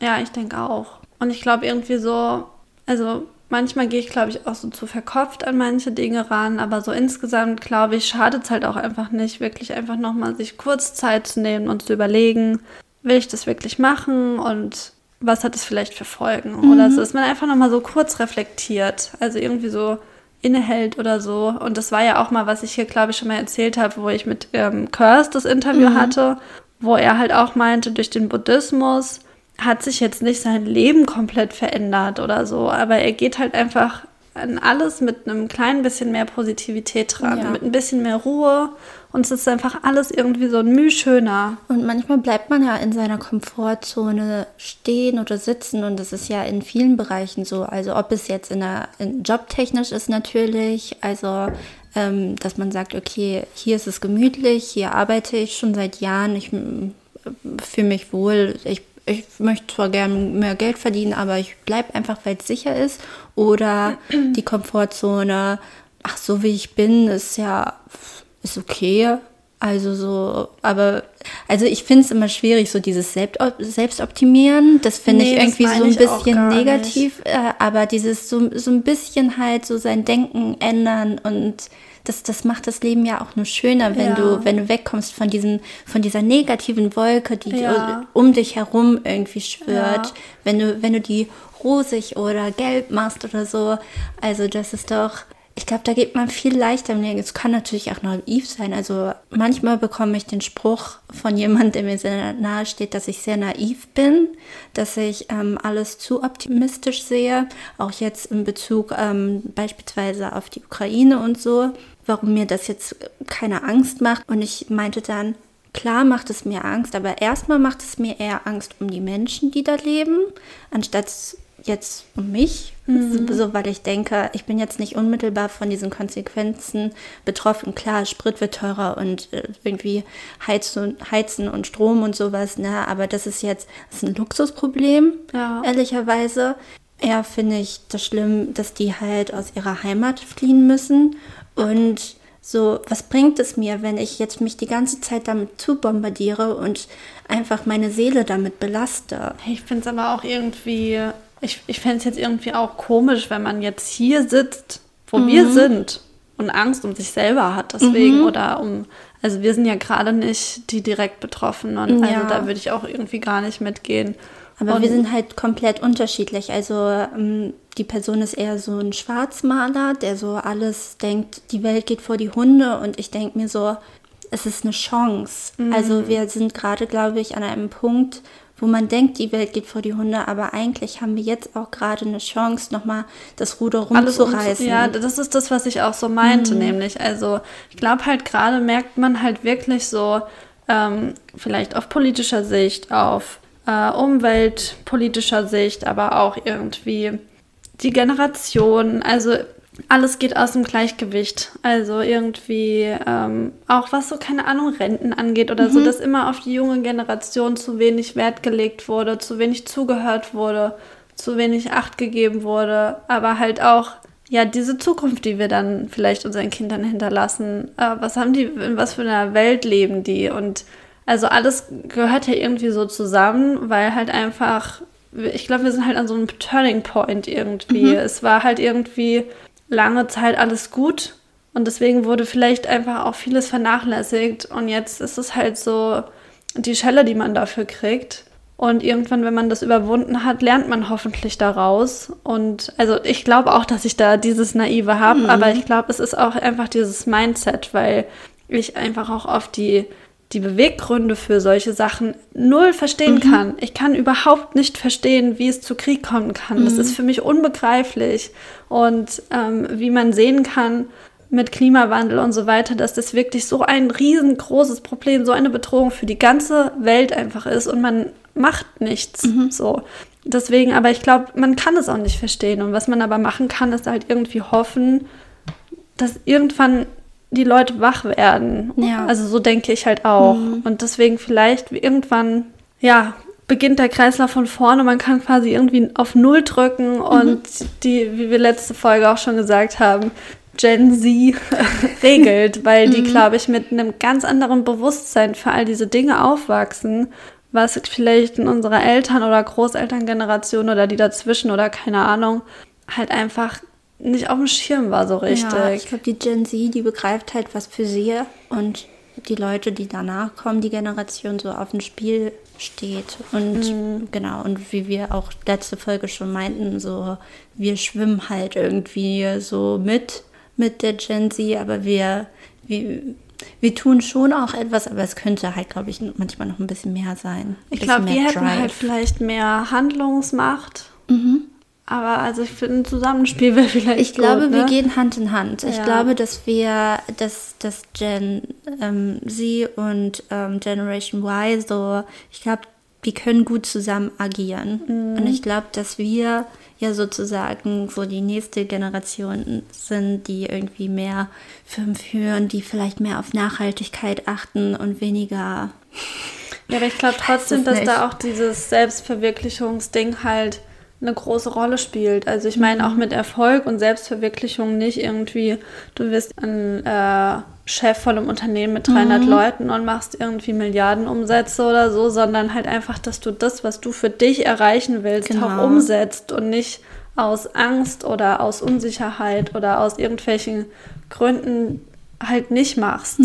[SPEAKER 2] Ja, ich denke auch. Und ich glaube irgendwie so, also manchmal gehe ich, glaube ich, auch so zu verkopft an manche Dinge ran, aber so insgesamt, glaube ich, schadet es halt auch einfach nicht, wirklich einfach nochmal sich kurz Zeit zu nehmen und zu überlegen, will ich das wirklich machen und was hat es vielleicht für Folgen? Oder so, dass man einfach nochmal so kurz reflektiert, also irgendwie so innehält oder so. Und das war ja auch mal, was ich hier, glaube ich, schon mal erzählt habe, wo ich mit ähm, Curse das Interview hatte, wo er halt auch meinte, durch den Buddhismus hat sich jetzt nicht sein Leben komplett verändert oder so, aber er geht halt einfach an alles mit einem kleinen bisschen mehr Positivität dran,
[SPEAKER 1] Ja.
[SPEAKER 2] mit ein bisschen mehr Ruhe und es ist einfach alles irgendwie so ein Müh schöner.
[SPEAKER 1] Und manchmal bleibt man ja in seiner Komfortzone stehen oder sitzen und das ist ja in vielen Bereichen so. Also ob es jetzt in der in jobtechnisch ist natürlich, also ähm, dass man sagt, okay, hier ist es gemütlich, hier arbeite ich schon seit Jahren, ich mm, fühle mich wohl, ich ich möchte zwar gerne mehr Geld verdienen, aber ich bleibe einfach, weil es sicher ist. Oder die Komfortzone, ach, so wie ich bin, ist ja, ist okay. Also so, aber, also ich finde es immer schwierig, so dieses Selbst Selbstoptimieren. Das finde
[SPEAKER 2] Nee,
[SPEAKER 1] ich irgendwie so ein bisschen negativ. Äh, aber dieses so, so ein bisschen halt so sein Denken ändern und das, das macht das Leben ja auch nur schöner, wenn
[SPEAKER 2] Ja.
[SPEAKER 1] du, wenn du wegkommst von diesem, von dieser negativen Wolke, die
[SPEAKER 2] Ja.
[SPEAKER 1] um dich herum irgendwie schwirrt.
[SPEAKER 2] Ja.
[SPEAKER 1] Wenn du, wenn du die rosig oder gelb machst oder so. Also das ist doch, ich glaube, da geht man viel leichter im Leben. Es kann natürlich auch naiv sein. Also manchmal bekomme ich den Spruch von jemandem, der mir sehr nahe steht, dass ich sehr naiv bin, dass ich ähm, alles zu optimistisch sehe. Auch jetzt in Bezug ähm, beispielsweise auf die Ukraine und so. Warum mir das jetzt keine Angst macht. Und ich meinte dann, Klar macht es mir Angst, aber erstmal macht es mir eher Angst um die Menschen, die da leben, anstatt jetzt um mich. So, so, weil ich denke, ich bin jetzt nicht unmittelbar von diesen Konsequenzen betroffen. Klar, Sprit wird teurer und äh, irgendwie Heizen, Heizen und Strom und sowas, ne? Aber das ist jetzt das ist ein Luxusproblem,
[SPEAKER 2] Ja.
[SPEAKER 1] ehrlicherweise. Eher finde ich das schlimm, dass die halt aus ihrer Heimat fliehen müssen und so, was bringt es mir, wenn ich jetzt mich die ganze Zeit damit zu bombardiere und einfach meine Seele damit belaste?
[SPEAKER 2] Ich finde es aber auch irgendwie, ich, ich fände es jetzt irgendwie auch komisch, wenn man jetzt hier sitzt, wo wir sind und Angst um sich selber hat deswegen oder um, also wir sind ja gerade nicht die direkt Betroffenen, also
[SPEAKER 1] Ja.
[SPEAKER 2] da würde ich auch irgendwie gar nicht mitgehen.
[SPEAKER 1] Aber
[SPEAKER 2] Und-
[SPEAKER 1] wir sind halt komplett unterschiedlich. Also ähm, die Person ist eher so ein Schwarzmaler, der so alles denkt, die Welt geht vor die Hunde und ich denke mir so, es ist eine Chance.
[SPEAKER 2] Mhm.
[SPEAKER 1] Also wir sind gerade, glaube ich, an einem Punkt, wo man denkt, die Welt geht vor die Hunde, aber eigentlich haben wir jetzt auch gerade eine Chance, nochmal das Ruder rumzureißen.
[SPEAKER 2] Um, ja, das ist das, was ich auch so meinte, nämlich. Also ich glaube halt gerade merkt man halt wirklich so, ähm, vielleicht auf politischer Sicht, auf äh, umweltpolitischer Sicht, aber auch irgendwie die Generation, also alles geht aus dem Gleichgewicht. Also irgendwie ähm, auch was so, keine Ahnung, Renten angeht oder so, dass immer auf die junge Generation zu wenig Wert gelegt wurde, zu wenig zugehört wurde, zu wenig Acht gegeben wurde, aber halt auch ja diese Zukunft, die wir dann vielleicht unseren Kindern hinterlassen. Äh, was haben die, in was für einer Welt leben die? Und also alles gehört ja irgendwie so zusammen, weil halt einfach, ich glaube, wir sind halt an so einem Turning Point irgendwie. Es war halt irgendwie lange Zeit alles gut und deswegen wurde vielleicht einfach auch vieles vernachlässigt und jetzt ist es halt so die Schelle, die man dafür kriegt. Und irgendwann, wenn man das überwunden hat, lernt man hoffentlich daraus. Und also ich glaube auch, dass ich da dieses Naive habe, aber ich glaube, es ist auch einfach dieses Mindset, weil ich einfach auch oft die, die Beweggründe für solche Sachen null verstehen kann. Ich kann überhaupt nicht verstehen, wie es zu Krieg kommen kann. Das ist für mich unbegreiflich. Und ähm, wie man sehen kann, mit Klimawandel und so weiter, dass das wirklich so ein riesengroßes Problem, so eine Bedrohung für die ganze Welt einfach ist und man macht nichts. So, deswegen, aber ich glaube, man kann es auch nicht verstehen. Und was man aber machen kann, ist halt irgendwie hoffen, dass irgendwann die Leute wach werden.
[SPEAKER 1] Ja.
[SPEAKER 2] Also so denke ich halt auch.
[SPEAKER 1] Mhm.
[SPEAKER 2] Und deswegen vielleicht irgendwann, ja, beginnt der Kreislauf von vorne man kann quasi irgendwie auf Null drücken und die, wie wir letzte Folge auch schon gesagt haben, Gen Z regelt, weil die, glaube ich, mit einem ganz anderen Bewusstsein für all diese Dinge aufwachsen, was vielleicht in unserer Eltern- oder Großelterngeneration oder die dazwischen oder keine Ahnung, halt einfach nicht auf dem Schirm war so richtig.
[SPEAKER 1] Ja, ich glaube, die Gen Z, die begreift halt, was für sie und die Leute, die danach kommen, die Generation so auf dem Spiel steht. Und genau, und wie wir auch letzte Folge schon meinten, so wir schwimmen halt irgendwie so mit mit der Gen Z, aber wir, wir, wir tun schon auch etwas, aber es könnte halt, glaube ich, manchmal noch ein bisschen mehr sein. Ein
[SPEAKER 2] Ich glaube, wir hätten
[SPEAKER 1] Drive.
[SPEAKER 2] halt vielleicht mehr Handlungsmacht. Aber also ich finde, ein Zusammenspiel wäre vielleicht
[SPEAKER 1] Ich glaube,
[SPEAKER 2] gut,
[SPEAKER 1] wir
[SPEAKER 2] ne?
[SPEAKER 1] gehen Hand in Hand. Ich
[SPEAKER 2] Ja.
[SPEAKER 1] glaube, dass wir, dass, dass Gen ähm, Z und ähm, Generation Y so, ich glaube, die können gut zusammen agieren.
[SPEAKER 2] Mhm.
[SPEAKER 1] Und ich glaube, dass wir ja sozusagen so die nächste Generation sind, die irgendwie mehr Firmen führen, die vielleicht mehr auf Nachhaltigkeit achten und weniger.
[SPEAKER 2] Ja, aber ich glaube trotzdem, dass
[SPEAKER 1] nicht.
[SPEAKER 2] da auch dieses Selbstverwirklichungsding halt eine große Rolle spielt. Also ich meine auch mit Erfolg und Selbstverwirklichung nicht irgendwie, du wirst ein äh, Chef von einem Unternehmen mit 300 Leuten und machst irgendwie Milliardenumsätze oder so, sondern halt einfach, dass du das, was du für dich erreichen willst,
[SPEAKER 1] Genau.
[SPEAKER 2] auch umsetzt und nicht aus Angst oder aus Unsicherheit oder aus irgendwelchen Gründen halt nicht machst,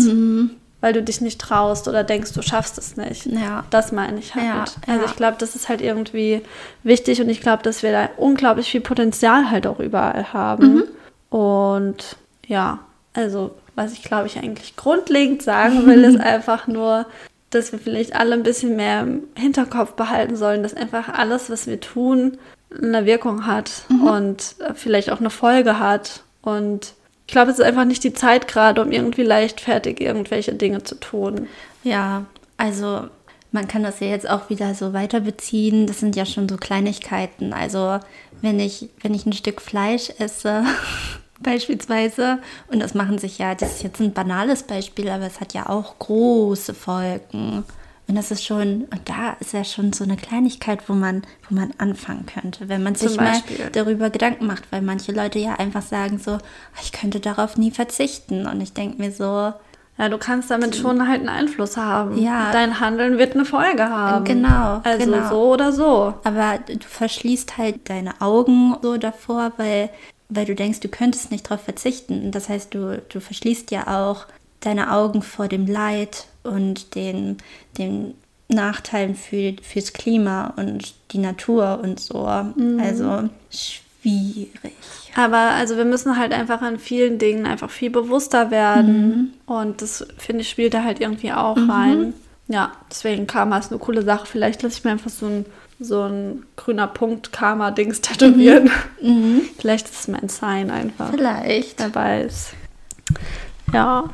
[SPEAKER 2] weil du dich nicht traust oder denkst, du schaffst es nicht.
[SPEAKER 1] Ja.
[SPEAKER 2] Das meine ich halt.
[SPEAKER 1] Ja,
[SPEAKER 2] also
[SPEAKER 1] ja.
[SPEAKER 2] ich glaube, das ist halt irgendwie wichtig und ich glaube, dass wir da unglaublich viel Potenzial halt auch überall haben.
[SPEAKER 1] Mhm.
[SPEAKER 2] Und ja, also was ich glaube ich eigentlich grundlegend sagen will, ist einfach nur, dass wir vielleicht alle ein bisschen mehr im Hinterkopf behalten sollen, dass einfach alles, was wir tun, eine Wirkung hat
[SPEAKER 1] Mhm.
[SPEAKER 2] und äh, vielleicht auch eine Folge hat. Und ich glaube, es ist einfach nicht die Zeit gerade, um irgendwie leichtfertig irgendwelche Dinge zu tun.
[SPEAKER 1] Ja, also man kann das ja jetzt auch wieder so weiter beziehen. Das sind ja schon so Kleinigkeiten. Also wenn ich, wenn ich ein Stück Fleisch esse, beispielsweise, und das machen sich ja, das ist jetzt ein banales Beispiel, aber es hat ja auch große Folgen. Und das ist schon, und da ist ja schon so eine Kleinigkeit, wo man, wo man anfangen könnte, wenn man
[SPEAKER 2] Zum
[SPEAKER 1] sich mal darüber Gedanken macht, weil manche Leute ja einfach sagen so, ich könnte darauf nie verzichten. Und ich denke mir so,
[SPEAKER 2] Ja, du kannst damit schon halt einen Einfluss haben.
[SPEAKER 1] Ja.
[SPEAKER 2] Dein Handeln wird eine Folge haben.
[SPEAKER 1] Genau,
[SPEAKER 2] Also
[SPEAKER 1] genau.
[SPEAKER 2] so oder so.
[SPEAKER 1] Aber du verschließt halt deine Augen so davor, weil, weil du denkst, du könntest nicht darauf verzichten. Das heißt, du, du verschließt ja auch deine Augen vor dem Leid und den, den Nachteilen für, fürs Klima und die Natur und so. Also schwierig.
[SPEAKER 2] Aber also wir müssen halt einfach an vielen Dingen einfach viel bewusster werden. Und das, finde ich, spielt da halt irgendwie auch rein. Ja, deswegen Karma ist eine coole Sache. Vielleicht lasse ich mir einfach so ein, so ein grüner Punkt Karma-Dings tätowieren. Vielleicht ist es mein Sign einfach.
[SPEAKER 1] Vielleicht.
[SPEAKER 2] Wer weiß. Ja,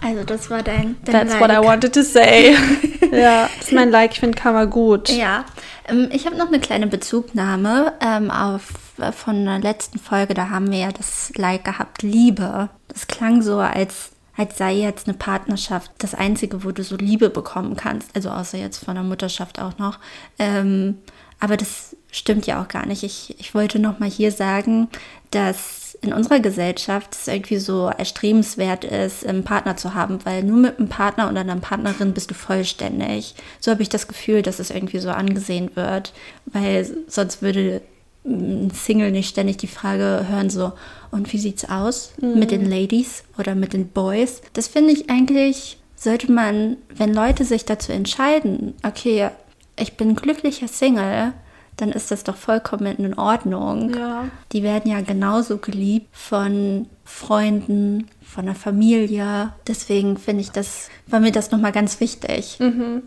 [SPEAKER 1] Also das war dein, dein
[SPEAKER 2] that's
[SPEAKER 1] like.
[SPEAKER 2] what I wanted to say. ja, das ist mein Like. Ich finde Karma gut.
[SPEAKER 1] Ja, ähm, ich habe noch eine kleine Bezugnahme ähm, auf äh, von der letzten Folge. Da haben wir ja das Like gehabt, Liebe. Das klang so, als, als sei jetzt eine Partnerschaft das Einzige, wo du so Liebe bekommen kannst. Also außer jetzt von der Mutterschaft auch noch. Ähm, aber das stimmt ja auch gar nicht. Ich, ich wollte noch mal hier sagen, dass in unserer Gesellschaft es irgendwie so erstrebenswert ist, einen Partner zu haben, weil nur mit einem Partner oder einer Partnerin bist du vollständig. So habe ich das Gefühl, dass es irgendwie so angesehen wird, weil sonst würde ein Single nicht ständig die Frage hören so, und wie sieht's aus mit den Ladies oder mit den Boys? Das finde ich eigentlich, sollte man, wenn Leute sich dazu entscheiden, okay, ich bin glücklicher Single, dann ist das doch vollkommen in Ordnung.
[SPEAKER 2] Ja.
[SPEAKER 1] Die werden ja genauso geliebt von Freunden, von der Familie. Deswegen finde ich das, war mir das nochmal ganz wichtig,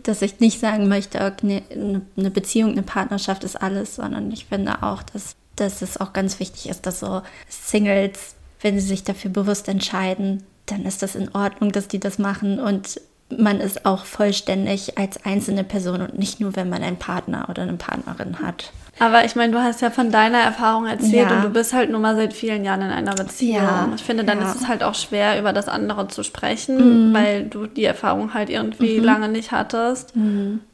[SPEAKER 1] dass ich nicht sagen möchte, eine, eine Beziehung, eine Partnerschaft ist alles, sondern ich finde auch, dass, dass es auch ganz wichtig ist, dass so Singles, wenn sie sich dafür bewusst entscheiden, dann ist das in Ordnung, dass die das machen und man ist auch vollständig als einzelne Person und nicht nur, wenn man einen Partner oder eine Partnerin hat.
[SPEAKER 2] Aber ich meine, du hast ja von deiner Erfahrung erzählt
[SPEAKER 1] Ja.
[SPEAKER 2] und du bist halt nun mal seit vielen Jahren in einer Beziehung.
[SPEAKER 1] Ja,
[SPEAKER 2] Ich finde, dann
[SPEAKER 1] ja. Mhm.
[SPEAKER 2] ist es halt auch schwer, über das andere zu sprechen, weil du die Erfahrung halt irgendwie lange nicht hattest.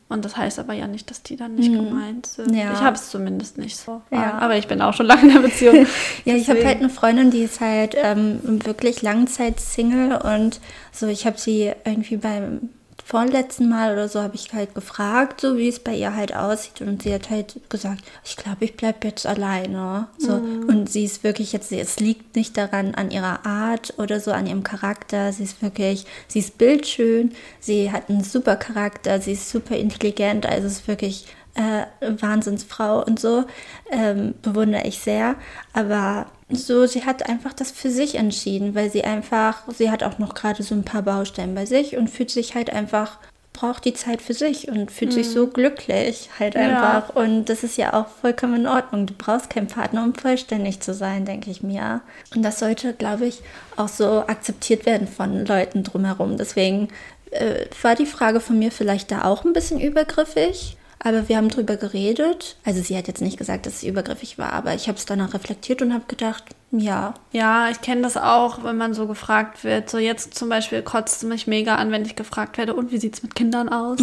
[SPEAKER 2] Und das heißt aber ja nicht, dass die dann nicht gemeint sind.
[SPEAKER 1] Mhm. Ja.
[SPEAKER 2] Ich habe es zumindest nicht so.
[SPEAKER 1] Ja.
[SPEAKER 2] Aber ich bin auch schon lange in der Beziehung.
[SPEAKER 1] Ja, ich habe halt eine Freundin, die ist halt ähm, wirklich Langzeit-Single und so, ich habe sie irgendwie beim vorletzten Mal oder so habe ich halt gefragt, so wie es bei ihr halt aussieht. Und sie hat halt gesagt, ich glaube, ich bleibe jetzt alleine. So. Und sie ist wirklich jetzt, es liegt nicht daran an ihrer Art oder so an ihrem Charakter. Sie ist wirklich, sie ist bildschön, sie hat einen super Charakter, sie ist super intelligent, also es ist wirklich äh, Wahnsinnsfrau und so, ähm, bewundere ich sehr. Aber so, sie hat einfach das für sich entschieden, weil sie einfach, sie hat auch noch gerade so ein paar Baustellen bei sich und fühlt sich halt einfach, braucht die Zeit für sich und fühlt sich so glücklich halt
[SPEAKER 2] Mhm. Ja.
[SPEAKER 1] einfach. Und das ist ja auch vollkommen in Ordnung. Du brauchst keinen Partner, um vollständig zu sein, denke ich mir. Und das sollte, glaube ich, auch so akzeptiert werden von Leuten drumherum. Deswegen äh, war die Frage von mir vielleicht da auch ein bisschen übergriffig. Aber wir haben drüber geredet. Also sie hat jetzt nicht gesagt, dass es übergriffig war, aber ich habe es danach reflektiert und habe gedacht, ja,
[SPEAKER 2] Ja, ich kenne das auch, wenn man so gefragt wird. So jetzt zum Beispiel kotzt es mich mega an, wenn ich gefragt werde, und wie sieht es mit Kindern aus?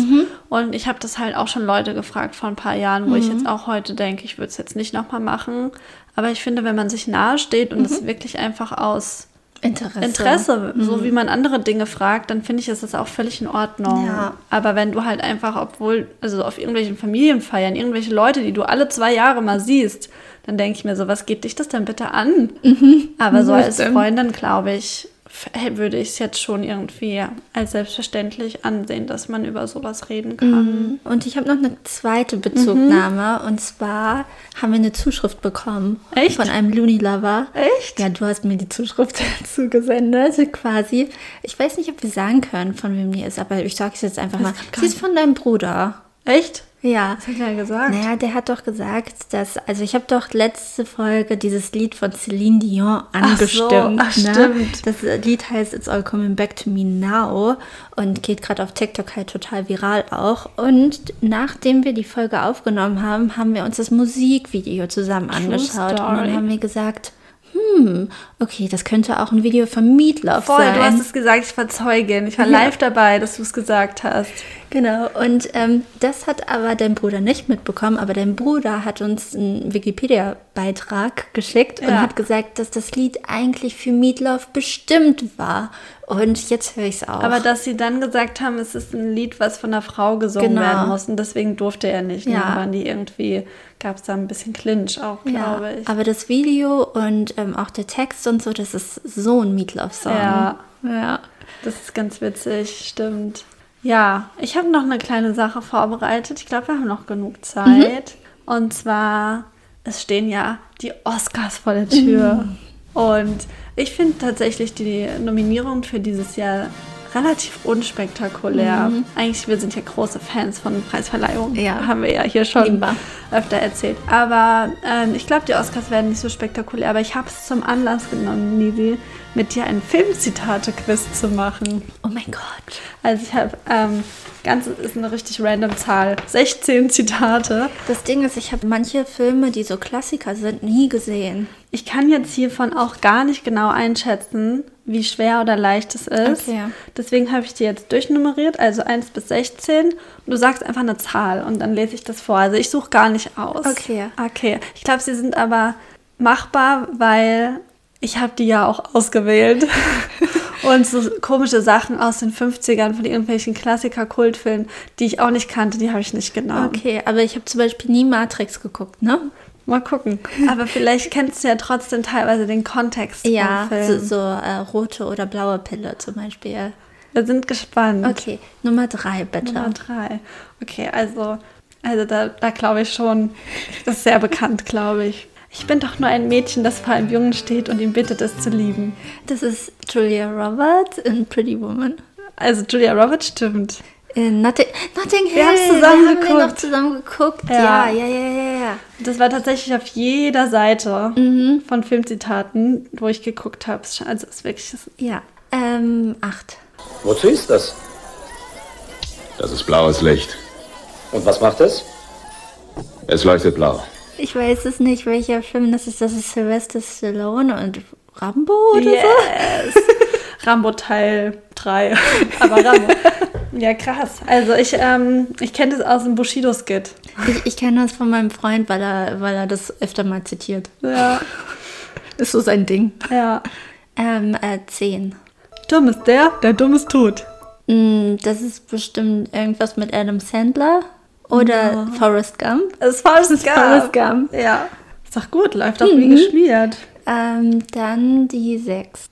[SPEAKER 2] Und ich habe das halt auch schon Leute gefragt vor ein paar Jahren, wo ich jetzt auch heute denke, ich würde es jetzt nicht nochmal machen. Aber ich finde, wenn man sich nahe steht und es wirklich einfach aus
[SPEAKER 1] Interesse.
[SPEAKER 2] Interesse, so wie man andere Dinge fragt, dann finde ich, ist das auch völlig in Ordnung.
[SPEAKER 1] Ja.
[SPEAKER 2] Aber wenn du halt einfach, obwohl, also auf irgendwelchen Familienfeiern, irgendwelche Leute, die du alle zwei Jahre mal siehst, dann denke ich mir so, was geht dich das denn bitte an? Aber so als. Freundin, glaube ich, würde ich es jetzt schon irgendwie als selbstverständlich ansehen, dass man über sowas reden kann.
[SPEAKER 1] Und ich habe noch eine zweite Bezugnahme. Und zwar haben wir eine Zuschrift bekommen.
[SPEAKER 2] Echt?
[SPEAKER 1] Von einem Looney Lover.
[SPEAKER 2] Echt?
[SPEAKER 1] Ja, du hast mir die Zuschrift dazu gesendet, quasi. Ich weiß nicht, ob wir sagen können, von wem die ist, aber ich sage es jetzt einfach mal.
[SPEAKER 2] kommt gar
[SPEAKER 1] Sie ist von deinem Bruder.
[SPEAKER 2] Echt?
[SPEAKER 1] Ja.
[SPEAKER 2] Was hat er gesagt?
[SPEAKER 1] Naja, der hat doch gesagt, dass, also ich habe doch letzte Folge dieses Lied von Celine Dion
[SPEAKER 2] Ach so,
[SPEAKER 1] angestimmt.
[SPEAKER 2] ach,
[SPEAKER 1] ne?
[SPEAKER 2] stimmt.
[SPEAKER 1] Das Lied heißt It's All Coming Back to Me Now und geht gerade auf TikTok halt total viral auch. Und nachdem wir die Folge aufgenommen haben, haben wir uns das Musikvideo zusammen angeschaut. Und
[SPEAKER 2] Story.
[SPEAKER 1] dann haben wir gesagt, hm, okay, das könnte auch ein Video von Meatloaf
[SPEAKER 2] Voll,
[SPEAKER 1] sein.
[SPEAKER 2] du hast es gesagt, ich war Zeugin. Ich war
[SPEAKER 1] Ja.
[SPEAKER 2] live dabei, dass du es gesagt hast.
[SPEAKER 1] Genau, und ähm, das hat aber dein Bruder nicht mitbekommen, aber dein Bruder hat uns einen Wikipedia-Beitrag geschickt und
[SPEAKER 2] Ja.
[SPEAKER 1] hat gesagt, dass das Lied eigentlich für Meatloaf bestimmt war. Und jetzt höre ich es auch.
[SPEAKER 2] Aber dass sie dann gesagt haben, es ist ein Lied, was von einer Frau gesungen
[SPEAKER 1] Genau.
[SPEAKER 2] werden muss und deswegen durfte er nicht. Ne?
[SPEAKER 1] Ja.
[SPEAKER 2] Waren die irgendwie, gab es da ein bisschen Clinch auch,
[SPEAKER 1] ja,
[SPEAKER 2] glaube ich.
[SPEAKER 1] aber das Video und ähm, auch der Text und so, das ist so ein Meatloaf-Song.
[SPEAKER 2] Ja.
[SPEAKER 1] ja.
[SPEAKER 2] Das ist ganz witzig, stimmt. Ja, ich habe noch eine kleine Sache vorbereitet. Ich glaube, wir haben noch genug Zeit. Und zwar, es stehen ja die Oscars vor der Tür. Und ich finde tatsächlich die Nominierung für dieses Jahr relativ unspektakulär. Eigentlich, wir sind ja große Fans von Preisverleihungen.
[SPEAKER 1] Ja.
[SPEAKER 2] Haben wir ja hier schon
[SPEAKER 1] Lieben wir.
[SPEAKER 2] öfter erzählt. Aber ähm, ich glaube, die Oscars werden nicht so spektakulär. Aber ich habe es zum Anlass genommen, Nisi, mit dir ein Filmzitate-Quiz zu machen.
[SPEAKER 1] Oh mein Gott.
[SPEAKER 2] Also ich habe, ähm, ganz ist eine richtig random Zahl, 16 Zitate.
[SPEAKER 1] Das Ding ist, ich habe manche Filme, die so Klassiker sind, nie gesehen.
[SPEAKER 2] Ich kann jetzt hiervon auch gar nicht genau einschätzen, wie schwer oder leicht es ist.
[SPEAKER 1] Okay.
[SPEAKER 2] Deswegen habe ich die jetzt durchnummeriert, also 1 bis 16. Und du sagst einfach eine Zahl und dann lese ich das vor. Also ich suche gar nicht aus.
[SPEAKER 1] Okay.
[SPEAKER 2] Okay. Ich glaube, sie sind aber machbar, weil ich habe die ja auch ausgewählt. und so komische Sachen aus den 50ern von irgendwelchen Klassiker-Kultfilmen, die ich auch nicht kannte, die habe ich nicht genommen.
[SPEAKER 1] Okay, aber ich habe zum Beispiel nie Matrix geguckt, ne?
[SPEAKER 2] Mal gucken. Aber vielleicht kennst du ja trotzdem teilweise den Kontext
[SPEAKER 1] Ja, so, so äh, rote oder blaue Pille zum Beispiel.
[SPEAKER 2] Wir sind gespannt.
[SPEAKER 1] Okay, Nummer drei bitte.
[SPEAKER 2] Nummer drei. Okay, also, also da, da glaube ich schon, das ist sehr bekannt, glaube ich. Ich bin doch nur ein Mädchen, das vor einem Jungen steht und ihn bittet, es zu lieben.
[SPEAKER 1] Das ist Julia Roberts in Pretty Woman.
[SPEAKER 2] Also Julia Roberts stimmt.
[SPEAKER 1] In Notting, Notting Hill.
[SPEAKER 2] Wir haben's zusammen
[SPEAKER 1] da haben wir
[SPEAKER 2] geguckt.
[SPEAKER 1] noch zusammen geguckt.
[SPEAKER 2] Ja.
[SPEAKER 1] Ja, ja, ja, ja, ja.
[SPEAKER 2] Das war tatsächlich auf jeder Seite
[SPEAKER 1] Mhm.
[SPEAKER 2] von Filmzitaten, wo ich geguckt habe. Also es ist wirklich
[SPEAKER 1] Ja, ähm, acht.
[SPEAKER 3] Wozu ist das?
[SPEAKER 4] Das ist blaues Licht.
[SPEAKER 3] Und was macht es?
[SPEAKER 4] Es leuchtet blau.
[SPEAKER 1] Ich weiß es nicht, welcher Film das ist. Das ist Sylvester Stallone und Rambo oder
[SPEAKER 2] yes. Rambo Teil 3. Aber Rambo. Ja, krass. Also ich, ähm, ich kenne das aus dem Bushido-Skit.
[SPEAKER 1] Ich, ich kenne das von meinem Freund, weil er, weil er das öfter mal zitiert.
[SPEAKER 2] Ja.
[SPEAKER 1] Ist so sein Ding.
[SPEAKER 2] Ja.
[SPEAKER 1] Ähm, äh, 10.
[SPEAKER 2] Dumm ist der, der dumm ist tot.
[SPEAKER 1] Mm, Das ist bestimmt irgendwas mit Adam Sandler oder Forrest Gump.
[SPEAKER 2] Das ist Forrest Gump.
[SPEAKER 1] Forrest Gump.
[SPEAKER 2] Ja. Ist doch gut, läuft auch wie geschmiert.
[SPEAKER 1] Ähm, dann die 6.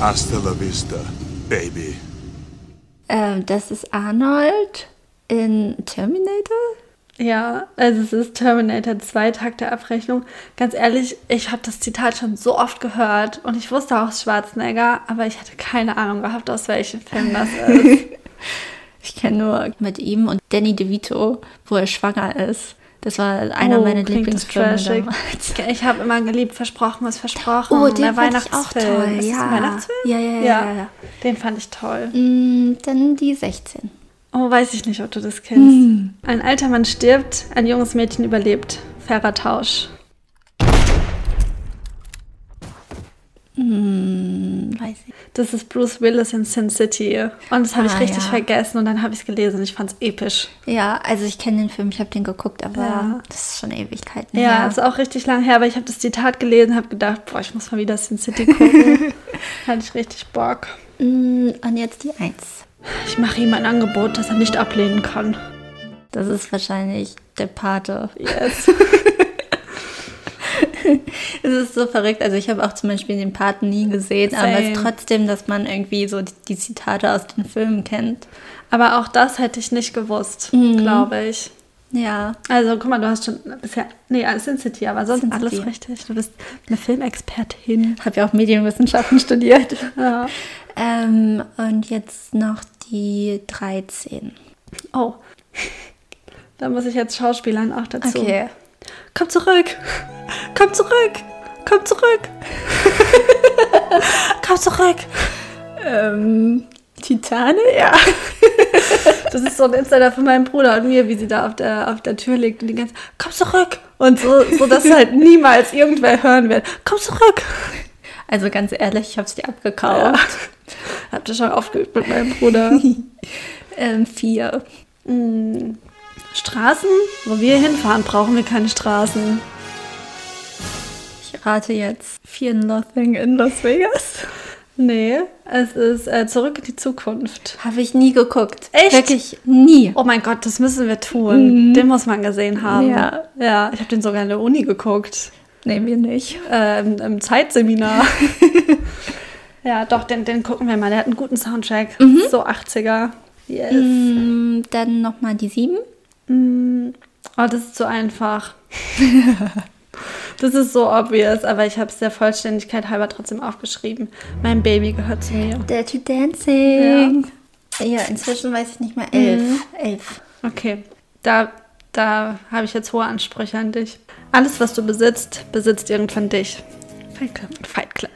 [SPEAKER 3] Hasta la vista, baby.
[SPEAKER 1] Ähm, das ist Arnold in Terminator.
[SPEAKER 2] Ja, also es ist Terminator 2, Tag der Abrechnung. Ganz ehrlich, ich habe das Zitat schon so oft gehört und ich wusste auch Schwarzenegger, aber ich hatte keine Ahnung gehabt, aus welchem Film das ist.
[SPEAKER 1] Ich kenne nur mit ihm und Danny DeVito, wo er schwanger ist. Das war einer
[SPEAKER 2] Oh,
[SPEAKER 1] meiner Lieblingsfilme damals.
[SPEAKER 2] Ich habe immer geliebt, versprochen ist versprochen.
[SPEAKER 1] Oh, den
[SPEAKER 2] der
[SPEAKER 1] fand ich auch toll.
[SPEAKER 2] Ist
[SPEAKER 1] Ja.
[SPEAKER 2] Weihnachtsfilm?
[SPEAKER 1] Ja, ja, ja,
[SPEAKER 2] ja.
[SPEAKER 1] ja, ja.
[SPEAKER 2] Den fand ich toll.
[SPEAKER 1] Mm, Dann die 16.
[SPEAKER 2] Oh, weiß ich nicht, ob du das kennst. Ein alter Mann stirbt, ein junges Mädchen überlebt. Fairer Tausch.
[SPEAKER 1] Hm, weiß ich.
[SPEAKER 2] Das ist Bruce Willis in Sin City. Und das habe ich
[SPEAKER 1] Ah,
[SPEAKER 2] richtig
[SPEAKER 1] ja.
[SPEAKER 2] vergessen und dann habe ich es gelesen und ich fand es episch.
[SPEAKER 1] Ja, also ich kenne den Film, ich habe den geguckt, aber
[SPEAKER 2] Ja.
[SPEAKER 1] das ist schon Ewigkeiten
[SPEAKER 2] Ja,
[SPEAKER 1] her.
[SPEAKER 2] ist auch richtig lang her, aber ich habe das Zitat gelesen, habe gedacht, boah, ich muss mal wieder Sin City gucken. Hatte ich richtig Bock.
[SPEAKER 1] Mm, Und jetzt die 1.
[SPEAKER 2] Ich mache ihm ein Angebot, das er nicht ablehnen kann.
[SPEAKER 1] Das ist wahrscheinlich der Pate.
[SPEAKER 2] Yes.
[SPEAKER 1] Es ist so verrückt. Also ich habe auch zum Beispiel den Paten nie gesehen, aber es
[SPEAKER 2] Same.
[SPEAKER 1] trotzdem, dass man irgendwie so die, die Zitate aus den Filmen kennt.
[SPEAKER 2] aber auch das hätte ich nicht gewusst,
[SPEAKER 1] Mhm.
[SPEAKER 2] glaube ich.
[SPEAKER 1] Ja.
[SPEAKER 2] Also, guck mal, du hast schon bisher. Nee, Sin City, aber sonst
[SPEAKER 1] Sin
[SPEAKER 2] alles
[SPEAKER 1] City.
[SPEAKER 2] richtig. Du bist eine Filmexpertin.
[SPEAKER 1] Habe ja auch Medienwissenschaften studiert.
[SPEAKER 2] Ja.
[SPEAKER 1] Ähm, und jetzt noch die 13.
[SPEAKER 2] Oh. Da muss ich jetzt Schauspielern auch dazu.
[SPEAKER 1] Okay.
[SPEAKER 2] Komm zurück! Komm zurück! Komm zurück! Komm zurück!
[SPEAKER 1] Ähm, Titanic?
[SPEAKER 2] Ja. Das ist so ein Insider von meinem Bruder und mir, wie sie da auf der, auf der Tür liegt und die ganze Komm zurück! Und so, so dass halt niemals irgendwer hören wird. Komm zurück!
[SPEAKER 1] Also ganz ehrlich, ich habe es dir abgekauft.
[SPEAKER 2] Habt ihr schon aufgeübt mit meinem Bruder?
[SPEAKER 1] Ähm, vier.
[SPEAKER 2] Hm. Straßen? Wo wir hinfahren, brauchen wir keine Straßen.
[SPEAKER 1] Ich rate jetzt Fear Nothing in Las Vegas.
[SPEAKER 2] Nee, es ist äh, Zurück in die Zukunft.
[SPEAKER 1] Habe ich nie geguckt.
[SPEAKER 2] Echt?
[SPEAKER 1] Wirklich nie.
[SPEAKER 2] Oh mein Gott, das müssen wir tun. Den muss man gesehen haben.
[SPEAKER 1] Ja.
[SPEAKER 2] Ja, ich habe den sogar in der Uni geguckt.
[SPEAKER 1] Nehmen wir nicht.
[SPEAKER 2] Äh, im, Im Zeitseminar. ja, doch, den, den gucken wir mal. Der hat einen guten Soundtrack. So 80er. Yes.
[SPEAKER 1] Mm, dann nochmal die sieben.
[SPEAKER 2] Mm. Oh, das ist zu einfach. das ist so obvious, aber ich habe es der Vollständigkeit halber trotzdem aufgeschrieben. Mein Baby gehört zu mir.
[SPEAKER 1] Dirty Dancing. Ja, inzwischen weiß ich nicht mehr. Elf. Elf.
[SPEAKER 2] Okay, da, da habe ich jetzt hohe Ansprüche an dich. Alles, was du besitzt, besitzt irgendwann dich. Fight Club. Fight Club.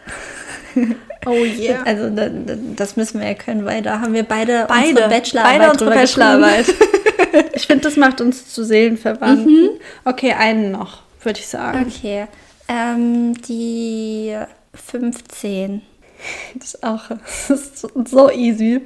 [SPEAKER 2] oh yeah.
[SPEAKER 1] Also da, da, das müssen wir ja können, weil da haben wir beide,
[SPEAKER 2] Beide,
[SPEAKER 1] unsere Bachelorarbeit
[SPEAKER 2] beide unsere Bachelorarbeit. ich finde, das macht uns zu Seelenverwandten. Okay, einen noch, würde ich sagen.
[SPEAKER 1] Okay. Ähm, die 15.
[SPEAKER 2] Das ist auch das ist so easy.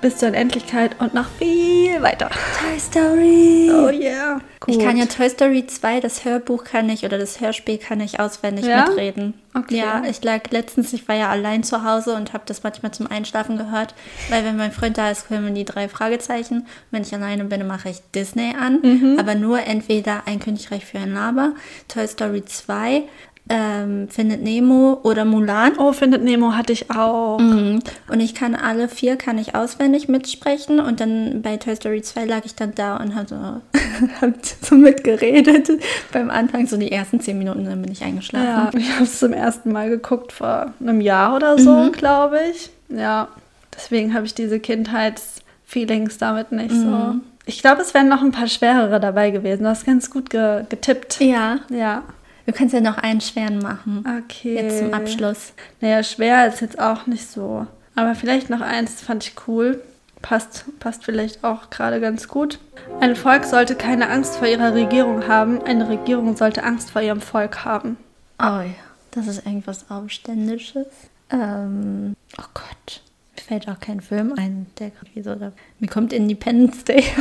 [SPEAKER 2] Bis zur Unendlichkeit und noch viel weiter.
[SPEAKER 1] Toy Story.
[SPEAKER 2] Oh yeah.
[SPEAKER 1] Ich kann ja Toy Story 2, das Hörbuch kann ich oder das Hörspiel kann ich auswendig
[SPEAKER 2] Ja?
[SPEAKER 1] mitreden.
[SPEAKER 2] Okay.
[SPEAKER 1] Ja, ich lag letztens, ich war ja allein zu Hause und habe das manchmal zum Einschlafen gehört, weil wenn mein Freund da ist, kommen die drei Fragezeichen. Wenn ich alleine bin, mache ich Disney an,
[SPEAKER 2] Mhm.
[SPEAKER 1] aber nur entweder ein Königreich für ein Laber, Toy Story 2, ähm, Findet Nemo oder Mulan.
[SPEAKER 2] Oh, Findet Nemo hatte ich auch.
[SPEAKER 1] Mhm. Und ich kann alle vier, kann ich auswendig mitsprechen. Und dann bei Toy Story 2 lag ich dann da und habe so, so mitgeredet. Beim Anfang so die ersten zehn Minuten, dann bin ich
[SPEAKER 2] Ja,
[SPEAKER 1] eingeschlafen.
[SPEAKER 2] ich habe es zum ersten Mal geguckt vor einem Jahr oder so, glaube ich. Ja, deswegen habe ich diese Kindheitsfeelings damit nicht so. Ich glaube, es wären noch ein paar schwerere dabei gewesen. Du hast ganz gut ge getippt.
[SPEAKER 1] Ja,
[SPEAKER 2] Ja.
[SPEAKER 1] Du kannst ja noch einen schweren machen.
[SPEAKER 2] Okay.
[SPEAKER 1] Jetzt zum Abschluss.
[SPEAKER 2] Naja, schwer ist jetzt auch nicht so. Aber vielleicht noch eins, das fand ich cool. Passt, passt vielleicht auch gerade ganz gut. Ein Volk sollte keine Angst vor ihrer Regierung haben. Eine Regierung sollte Angst vor ihrem Volk haben.
[SPEAKER 1] Oh ja, das ist irgendwas Aufständisches. Ähm, oh Gott, mir fällt auch kein Film ein, der gerade wie so da. Mir kommt Independence Day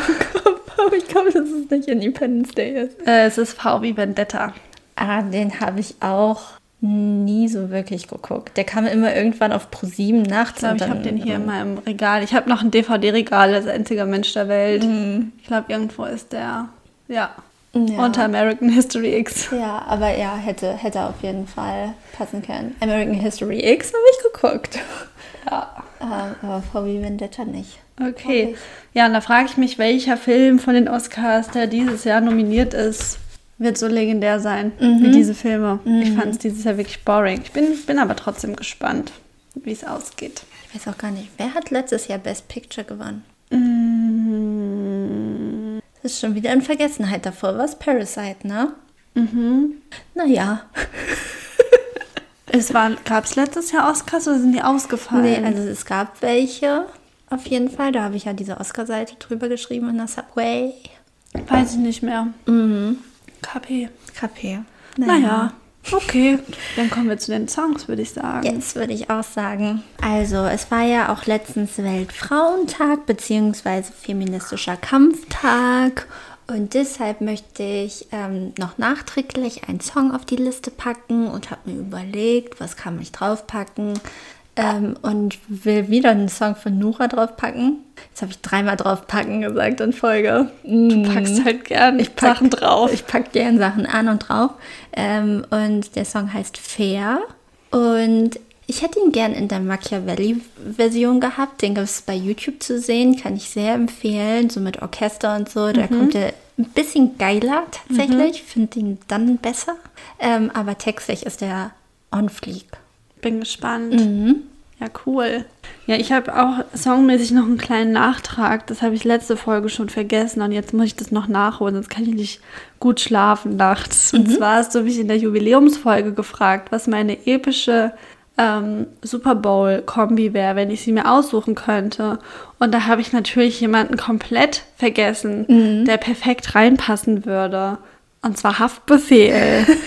[SPEAKER 1] ich glaube, dass es nicht Independence Day ist.
[SPEAKER 2] Äh, es ist V wie Vendetta.
[SPEAKER 1] Ah, den habe ich auch nie so wirklich geguckt. Der kam immer irgendwann auf Pro7 nachts.
[SPEAKER 2] Ich glaube, ich habe den hier in meinem Regal. Ich habe noch ein DVD-Regal als einziger Mensch der Welt. Ich glaube, irgendwo ist der. Ja.
[SPEAKER 1] Ja.
[SPEAKER 2] Unter American History X.
[SPEAKER 1] Ja, aber ja, hätte, hätte auf jeden Fall passen können. American History X habe ich geguckt.
[SPEAKER 2] Ja.
[SPEAKER 1] Ähm, aber VW Vendetta nicht.
[SPEAKER 2] Okay. Ja, und da frage ich mich, welcher Film von den Oscars, der dieses Jahr nominiert ist, wird so legendär sein wie diese Filme. Ich fand es dieses Jahr wirklich boring. Ich bin, bin aber trotzdem gespannt, wie es ausgeht.
[SPEAKER 1] Ich weiß auch gar nicht, wer hat letztes Jahr Best Picture gewonnen?
[SPEAKER 2] Mm,
[SPEAKER 1] Das ist schon wieder in Vergessenheit davor. Was Parasite, ne?
[SPEAKER 2] mhm.
[SPEAKER 1] Naja.
[SPEAKER 2] Es gab es letztes Jahr Oscars oder sind die ausgefallen?
[SPEAKER 1] Nee, also es gab welche. Auf jeden Fall. Da habe ich ja diese Oscar-Seite drüber geschrieben in der Subway.
[SPEAKER 2] Weiß ich nicht mehr.
[SPEAKER 1] Mhm.
[SPEAKER 2] KP.
[SPEAKER 1] KP.
[SPEAKER 2] Naja. Okay, dann kommen wir zu den Songs, würde ich sagen.
[SPEAKER 1] Jetzt würde ich auch sagen. Also, es war ja auch letztens Weltfrauentag bzw. feministischer Kampftag. Und deshalb möchte ich ähm, noch nachträglich einen Song auf die Liste packen und habe mir überlegt, was kann ich draufpacken. Ähm, und will wieder einen Song von Nura draufpacken. Jetzt habe ich dreimal draufpacken gesagt in Folge.
[SPEAKER 2] Du packst halt gern
[SPEAKER 1] Ich pack-
[SPEAKER 2] Sachen drauf.
[SPEAKER 1] Ich packe gern Sachen an und drauf. Ähm, und der Song heißt Fair. Und ich hätte ihn gern in der Machiavelli-Version gehabt. Den gibt es bei YouTube zu sehen. Kann ich sehr empfehlen. So mit Orchester und so. Da kommt er ein bisschen geiler tatsächlich. Finde ihn dann besser. Ähm, aber textlich ist der on fleek.
[SPEAKER 2] Bin gespannt. Ja, cool. Ja, ich habe auch songmäßig noch einen kleinen Nachtrag. Das habe ich letzte Folge schon vergessen und jetzt muss ich das noch nachholen, sonst kann ich nicht gut schlafen nachts. Und zwar hast du mich in der Jubiläumsfolge gefragt, was meine epische ähm, Super Bowl-Kombi wäre, wenn ich sie mir aussuchen könnte. Und da habe ich natürlich jemanden komplett vergessen, der perfekt reinpassen würde. Und zwar Haftbefehl.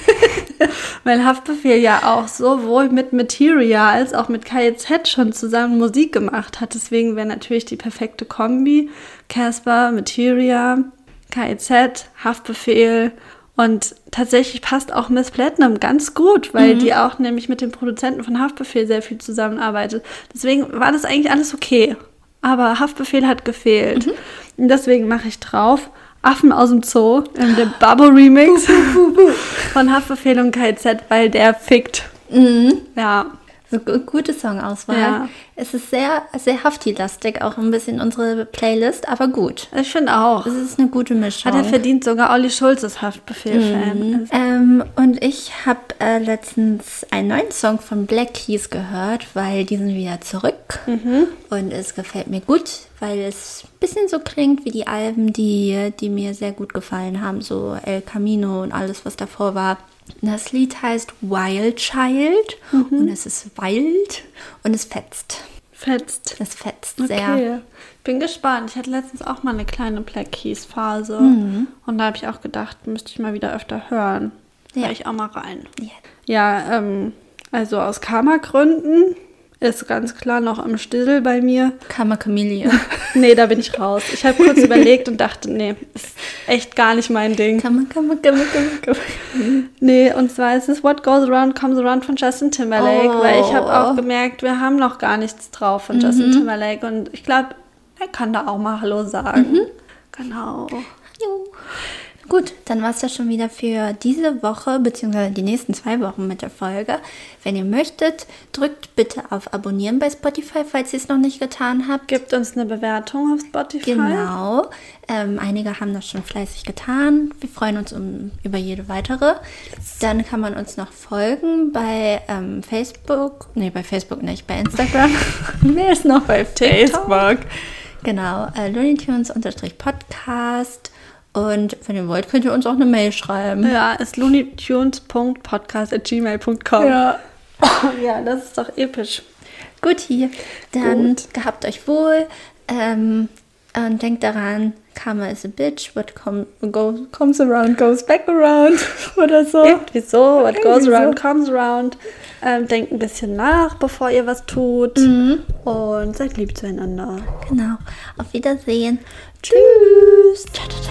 [SPEAKER 2] Weil Haftbefehl ja auch sowohl mit Materia als auch mit KIZ schon zusammen Musik gemacht hat. Deswegen wäre natürlich die perfekte Kombi. Casper, Materia, KIZ, Haftbefehl. Und tatsächlich passt auch Miss Platinum ganz gut, weil die auch nämlich mit dem Produzenten von Haftbefehl sehr viel zusammenarbeitet. Deswegen war das eigentlich alles okay. Aber Haftbefehl hat gefehlt. Und deswegen mache ich drauf Affen aus dem Zoo in dem Babo Remix von Haftbefehl und KZ, weil der fickt. Ja.
[SPEAKER 1] So gu- gute Songauswahl.
[SPEAKER 2] Ja.
[SPEAKER 1] Es ist sehr, sehr Hafti-lastig, auch ein bisschen unsere Playlist, aber gut.
[SPEAKER 2] Ich finde auch.
[SPEAKER 1] Es ist eine gute Mischung.
[SPEAKER 2] Hat er verdient, sogar Olli Schulz ist Haftbefehl-Fan.
[SPEAKER 1] Ähm, und ich habe äh, letztens einen neuen Song von Black Keys gehört, weil die sind wieder zurück. Und es gefällt mir gut, weil es ein bisschen so klingt wie die Alben, die, die mir sehr gut gefallen haben. So El Camino und alles, was davor war. Das Lied heißt Wild Child und es ist wild und es fetzt.
[SPEAKER 2] Fetzt.
[SPEAKER 1] Es fetzt
[SPEAKER 2] Okay.
[SPEAKER 1] sehr.
[SPEAKER 2] Bin gespannt. Ich hatte letztens auch mal eine kleine Black Keys Phase. Und da habe ich auch gedacht, müsste ich mal wieder öfter hören.
[SPEAKER 1] Ja.
[SPEAKER 2] Ja. ich auch mal rein.
[SPEAKER 1] Ja.
[SPEAKER 2] Ja, ähm, also aus Karma-Gründen ist ganz klar noch im Stissel bei mir.
[SPEAKER 1] Chameleon.
[SPEAKER 2] Nee, da bin ich raus. Ich habe kurz überlegt und dachte, nee, ist echt gar nicht mein Ding.
[SPEAKER 1] Karma, Karma, Karma, Karma.
[SPEAKER 2] Nee, und zwar ist es What Goes Around Comes Around von Justin Timberlake,
[SPEAKER 1] Oh.
[SPEAKER 2] weil ich habe auch gemerkt, wir haben noch gar nichts drauf von Justin Timberlake und ich glaube, er kann da auch mal Hallo sagen. Genau.
[SPEAKER 1] Jo. Gut, dann war es das schon wieder für diese Woche, beziehungsweise die nächsten zwei Wochen mit der Folge. Wenn ihr möchtet, drückt bitte auf Abonnieren bei Spotify, falls ihr es noch nicht getan habt.
[SPEAKER 2] Gibt uns eine Bewertung auf Spotify.
[SPEAKER 1] Genau. Ähm, einige haben das schon fleißig getan. Wir freuen uns um, über jede weitere. Dann kann man uns noch folgen bei ähm, Facebook. Nee, bei Facebook nicht, bei Instagram. Wer ist noch bei Facebook? Genau, äh, Looney Tunes unterstrich Podcast. Und wenn ihr wollt, könnt ihr uns auch eine Mail schreiben.
[SPEAKER 2] Ja, ist looneytunes.podcast.gmail.com.
[SPEAKER 1] Ja.
[SPEAKER 2] ja, das ist doch episch.
[SPEAKER 1] Gut, hier. Dann gehabt euch wohl. Ähm, und denkt daran, Karma is a bitch, what com go, comes around goes back around oder so.
[SPEAKER 2] Irgendwie so, what
[SPEAKER 1] Irgendwie goes
[SPEAKER 2] around
[SPEAKER 1] so.
[SPEAKER 2] comes around. Ähm, denkt ein bisschen nach, bevor ihr was tut.
[SPEAKER 1] Mhm.
[SPEAKER 2] Und seid lieb zueinander.
[SPEAKER 1] Genau. Auf Wiedersehen. Tschüss.
[SPEAKER 2] Tschüss.